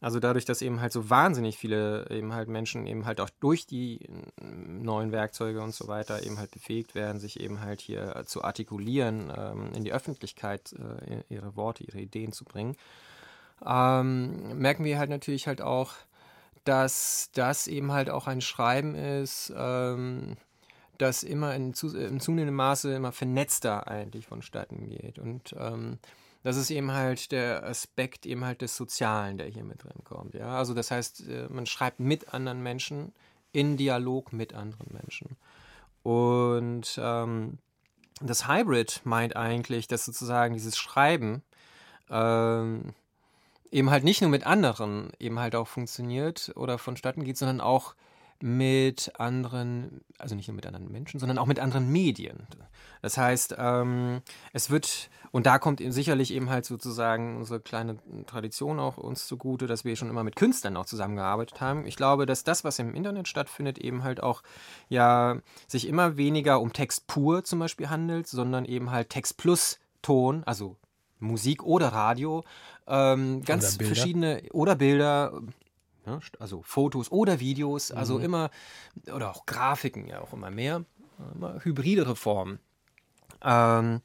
C: Also dadurch, dass eben halt so wahnsinnig viele eben halt Menschen eben halt auch durch die neuen Werkzeuge und so weiter eben halt befähigt werden, sich eben halt hier zu artikulieren, ähm, in die Öffentlichkeit äh, ihre Worte, ihre Ideen zu bringen, ähm, merken wir halt natürlich halt auch, dass das eben halt auch ein Schreiben ist, ähm, das immer in, zu, in zunehmendem Maße immer vernetzter eigentlich vonstatten geht. Und ähm, das ist eben halt der Aspekt eben halt des Sozialen, der hier mit drin kommt. Ja? Also das heißt, äh, man schreibt mit anderen Menschen, in Dialog mit anderen Menschen. Und ähm, das Hybrid meint eigentlich, dass sozusagen dieses Schreiben ähm, eben halt nicht nur mit anderen eben halt auch funktioniert oder vonstatten geht, sondern auch mit anderen, also nicht nur mit anderen Menschen, sondern auch mit anderen Medien. Das heißt, ähm, es wird, und da kommt sicherlich eben halt sozusagen unsere kleine Tradition auch uns zugute, dass wir schon immer mit Künstlern auch zusammengearbeitet haben. Ich glaube, dass das, was im Internet stattfindet, eben halt auch ja sich immer weniger um Text pur zum Beispiel handelt, sondern eben halt Text plus Ton, also Musik oder Radio, ähm, ganz oder verschiedene oder Bilder, Ne? Also Fotos oder Videos, also mhm. immer, oder auch Grafiken ja auch immer mehr, immer hybridere Formen. Ähm,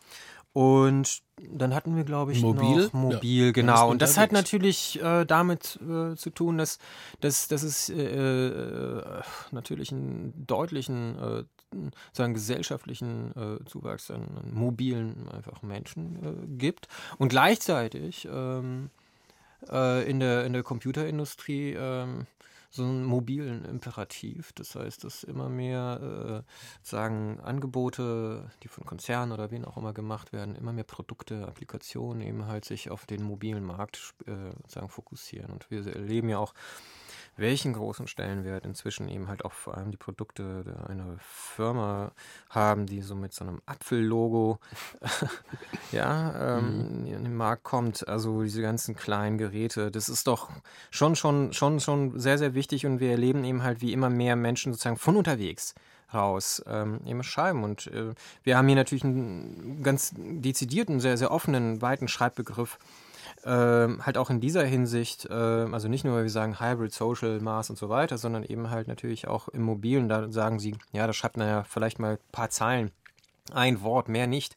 C: und dann hatten wir, glaube ich,
B: Mobil,
C: noch Mobil, ja. genau. Und das hat natürlich äh, damit äh, zu tun, dass, dass, dass es äh, äh natürlich einen deutlichen, äh, sagen gesellschaftlichen äh, Zuwachs an, an, mobilen einfach Menschen gibt. Und gleichzeitig ähm, äh, in, der, in der Computerindustrie ähm, so einen mobilen Imperativ. Das heißt, dass immer mehr äh, sagen Angebote, die von Konzernen oder wen auch immer gemacht werden, immer mehr Produkte, Applikationen eben halt sich auf den mobilen Markt äh, sagen fokussieren. Und wir erleben ja auch welchen großen Stellenwert inzwischen eben halt auch vor allem die Produkte einer Firma haben, die so mit so einem Apfellogo ja, ähm, mhm. in den Markt kommt. Also diese ganzen kleinen Geräte, das ist doch schon, schon, schon, schon sehr, sehr wichtig und wir erleben eben halt, wie immer mehr Menschen sozusagen von unterwegs raus ähm, eben schreiben. Und äh, wir haben hier natürlich einen ganz dezidierten, sehr, sehr offenen, weiten Schreibbegriff ähm, halt auch in dieser Hinsicht, äh, also nicht nur, weil wir sagen Hybrid, Social, Maß und so weiter, sondern eben halt natürlich auch im Mobilen, da sagen sie, ja, da schreibt man ja vielleicht mal ein paar Zeilen, ein Wort, mehr nicht.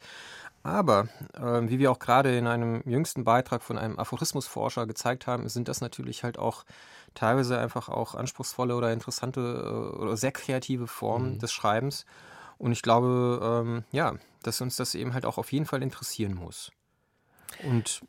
C: Aber äh, wie wir auch gerade in einem jüngsten Beitrag von einem Aphorismusforscher gezeigt haben, sind das natürlich halt auch teilweise einfach auch anspruchsvolle oder interessante äh, oder sehr kreative Formen
B: Mhm.
C: des Schreibens. Und ich glaube, ähm, ja, dass uns das eben halt auch auf jeden Fall interessieren muss. Und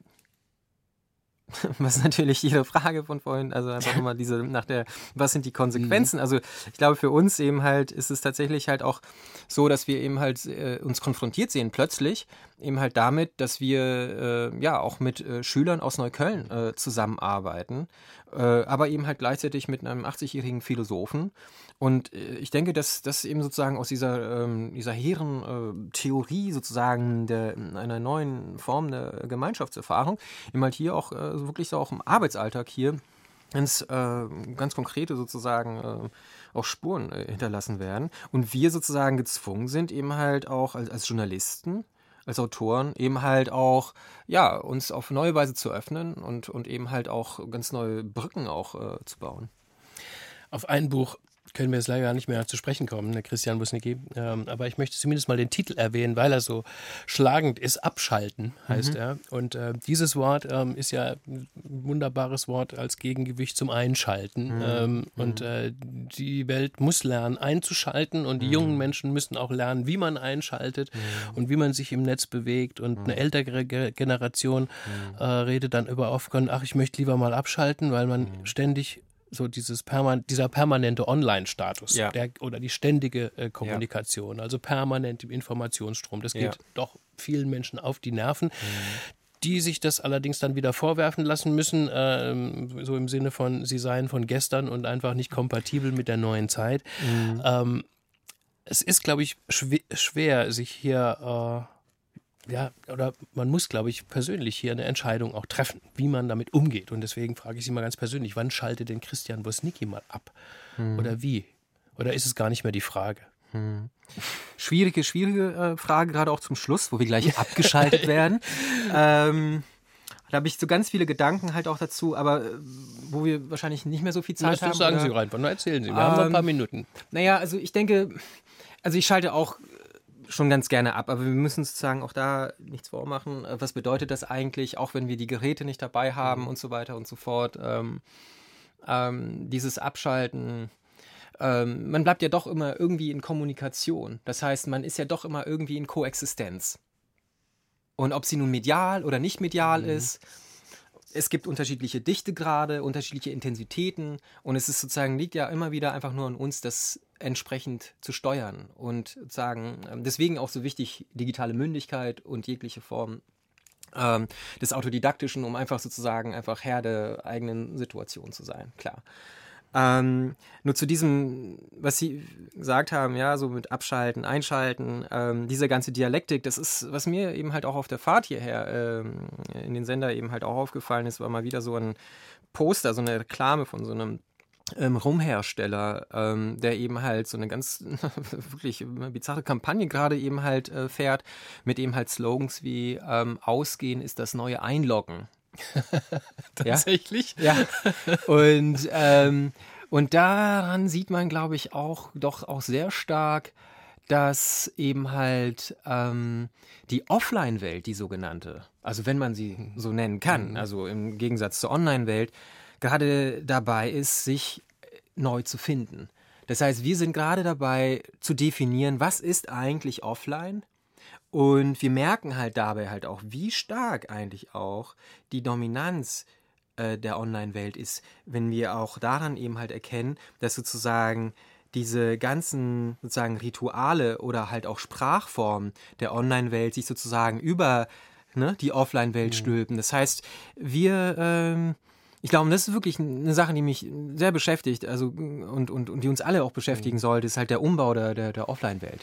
C: was natürlich Ihre Frage von vorhin, also einfach immer diese nach der, was sind die Konsequenzen? Also ich glaube für uns eben halt ist es tatsächlich halt auch so, dass wir eben halt äh, uns konfrontiert sehen plötzlich eben halt damit, dass wir äh, ja auch mit äh, Schülern aus Neukölln äh, zusammenarbeiten, äh, aber eben halt gleichzeitig mit einem 80-jährigen Philosophen. Und äh, ich denke, dass das eben sozusagen aus dieser, ähm, dieser hehren Theorie sozusagen der, einer neuen Form der Gemeinschaftserfahrung eben halt hier auch äh, wirklich so auch im Arbeitsalltag hier ganz, äh, ganz konkrete sozusagen äh, auch Spuren äh, hinterlassen werden. Und wir sozusagen gezwungen sind, eben halt auch als, als Journalisten, als Autoren, eben halt auch, ja, uns auf neue Weise zu öffnen und, und eben halt auch ganz neue Brücken auch äh, zu bauen.
B: Auf ein Buch können wir jetzt leider gar nicht mehr zu sprechen kommen, ne, Christian Busnicki. Ähm, aber ich möchte zumindest mal den Titel erwähnen, weil er so schlagend ist. Abschalten heißt er. Und äh, dieses Wort ähm, ist ja ein wunderbares Wort als Gegengewicht zum Einschalten. Ähm, Und äh, die Welt muss lernen, einzuschalten. Und die jungen Menschen müssen auch lernen, wie man einschaltet und wie man sich im Netz bewegt. Und eine ältere Ge Generation äh, redet dann über oft, ach, ich möchte lieber mal abschalten, weil man ständig so dieses perman dieser permanente Online-Status
C: Ja.
B: der, oder die ständige äh, Kommunikation, also permanent im Informationsstrom. Das geht
C: Ja.
B: doch vielen Menschen auf die Nerven. Die sich das allerdings dann wieder vorwerfen lassen müssen, ähm, so im Sinne von, sie seien von gestern und einfach nicht kompatibel mit der neuen Zeit. Ähm, es ist, glaube ich, schwer, schwer, sich hier, äh, ja, oder man muss, glaube ich, persönlich hier eine Entscheidung auch treffen, wie man damit umgeht. Und deswegen frage ich Sie mal ganz persönlich, wann schaltet denn Christian Wosnicki mal ab? Oder wie? Oder ist es gar nicht mehr die Frage?
C: Schwierige, schwierige äh, Frage, gerade auch zum Schluss, wo wir gleich abgeschaltet werden. Ähm, da habe ich so ganz viele Gedanken halt auch dazu, aber äh, wo wir wahrscheinlich nicht mehr so viel Zeit haben.
B: das sagen
C: oder?
B: Sie rein. Na, erzählen Sie. Wir haben noch ein paar
C: Ähm,
B: Minuten.
C: Naja, also ich denke, also ich schalte auch schon ganz gerne ab, aber wir müssen sozusagen auch da nichts vormachen. Äh, Was bedeutet das eigentlich, auch wenn wir die Geräte nicht dabei haben und so weiter und so fort? Ähm, ähm, dieses Abschalten. Ähm, man bleibt ja doch immer irgendwie in Kommunikation. Das heißt, man ist ja doch immer irgendwie in Koexistenz. Und ob sie nun medial oder nicht medial ist, es gibt unterschiedliche Dichtegrade, unterschiedliche Intensitäten und es ist sozusagen, liegt ja immer wieder einfach nur an uns, das entsprechend zu steuern und sozusagen, ähm, deswegen auch so wichtig, digitale Mündigkeit und jegliche Form ähm, des Autodidaktischen, um einfach sozusagen einfach Herr der eigenen Situation zu sein, klar. Ähm, nur zu diesem, was Sie gesagt haben, ja, so mit Abschalten, Einschalten, ähm, diese ganze Dialektik, das ist, was mir eben halt auch auf der Fahrt hierher ähm, in den Sender eben halt auch aufgefallen ist, war mal wieder so ein Poster, so eine Reklame von so einem ähm, Rumhersteller, ähm, der eben halt so eine ganz wirklich bizarre Kampagne gerade eben halt äh, fährt, mit eben halt Slogans wie ähm, Ausgehen ist das neue Einloggen. Ja?
B: Tatsächlich?
C: Ja. Und, ähm, und daran sieht man, glaube ich, auch doch auch sehr stark, dass eben halt ähm, die Offline-Welt, die sogenannte, also wenn man sie so nennen kann, also im Gegensatz zur Online-Welt, gerade dabei ist, sich neu zu finden. Das heißt, wir sind gerade dabei zu definieren, was ist eigentlich offline und wir merken halt dabei halt auch, wie stark eigentlich auch die Dominanz äh, der Online-Welt ist, wenn wir auch daran eben halt erkennen, dass sozusagen diese ganzen sozusagen Rituale oder halt auch Sprachformen der Online-Welt sich sozusagen über ne, die Offline-Welt stülpen. Das heißt, wir, ähm, ich glaube, das ist wirklich eine Sache, die mich sehr beschäftigt, also und, und, und die uns alle auch beschäftigen sollte, ist halt der Umbau der, der, der Offline-Welt.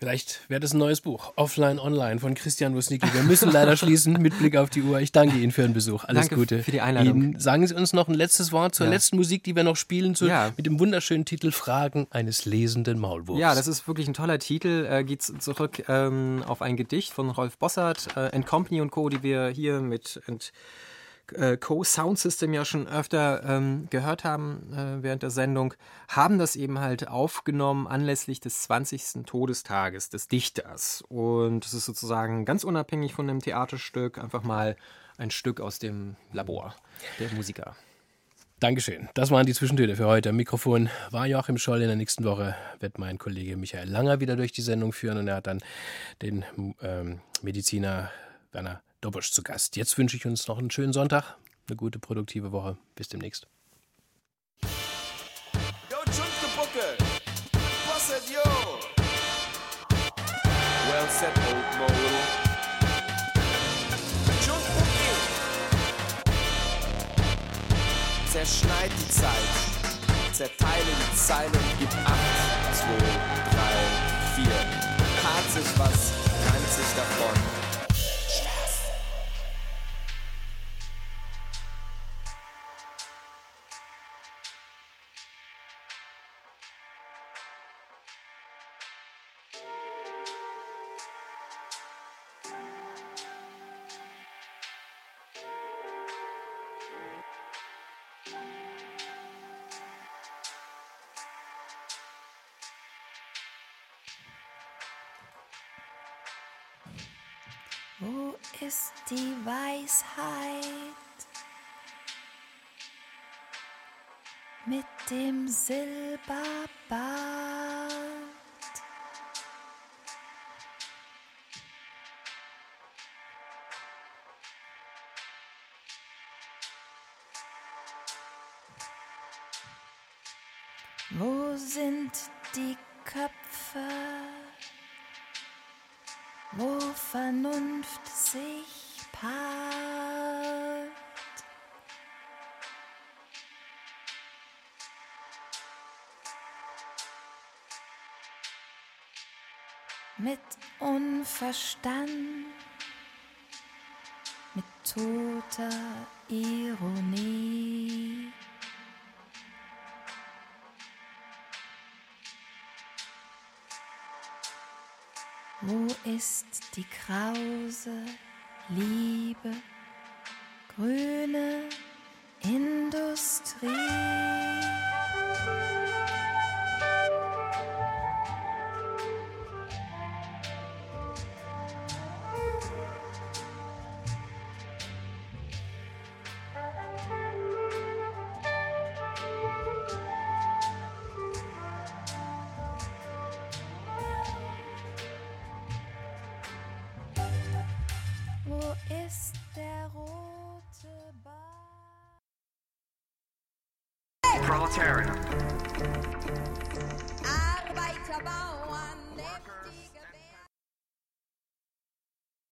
B: Vielleicht wäre das ein neues Buch. Offline, online von Christian Wusnicki. Wir müssen leider schließen mit Blick auf die Uhr. Ich danke Ihnen für den Besuch. Alles
C: Danke
B: Gute.
C: für die Einladung.
B: Ihnen. Sagen Sie uns noch ein letztes Wort zur
C: Ja.
B: letzten Musik, die wir noch spielen, zu,
C: Ja.
B: mit dem wunderschönen Titel Fragen eines lesenden Maulwurfs.
C: Ja, das ist wirklich ein toller Titel. Äh, geht zurück ähm, auf ein Gedicht von Rolf Bossert, äh, and Company und Co., die wir hier mit and, äh, Co. Sound System ja schon öfter ähm, gehört haben äh, während der Sendung, haben das eben halt aufgenommen anlässlich des 20. Todestages des Dichters. Und es ist sozusagen ganz unabhängig von dem Theaterstück einfach mal ein Stück aus dem Labor der Musiker.
B: Dankeschön. Das waren die Zwischentöne für heute. Am Mikrofon war Joachim Scholl. In der nächsten Woche wird mein Kollege Michael Langer wieder durch die Sendung führen und er hat dann den ähm, Mediziner Werner Dobosch zu Gast. Jetzt wünsche ich uns noch einen schönen Sonntag, eine gute, produktive Woche. Bis demnächst.
A: Zerschneid die Zeit, zerteile die Zeilen, gib acht, zwei, drei, vier. Tat sich was, reimt sich davon.
D: Mit Unverstand, mit toter Ironie. Wo ist die krause Liebe, grüne Industrie?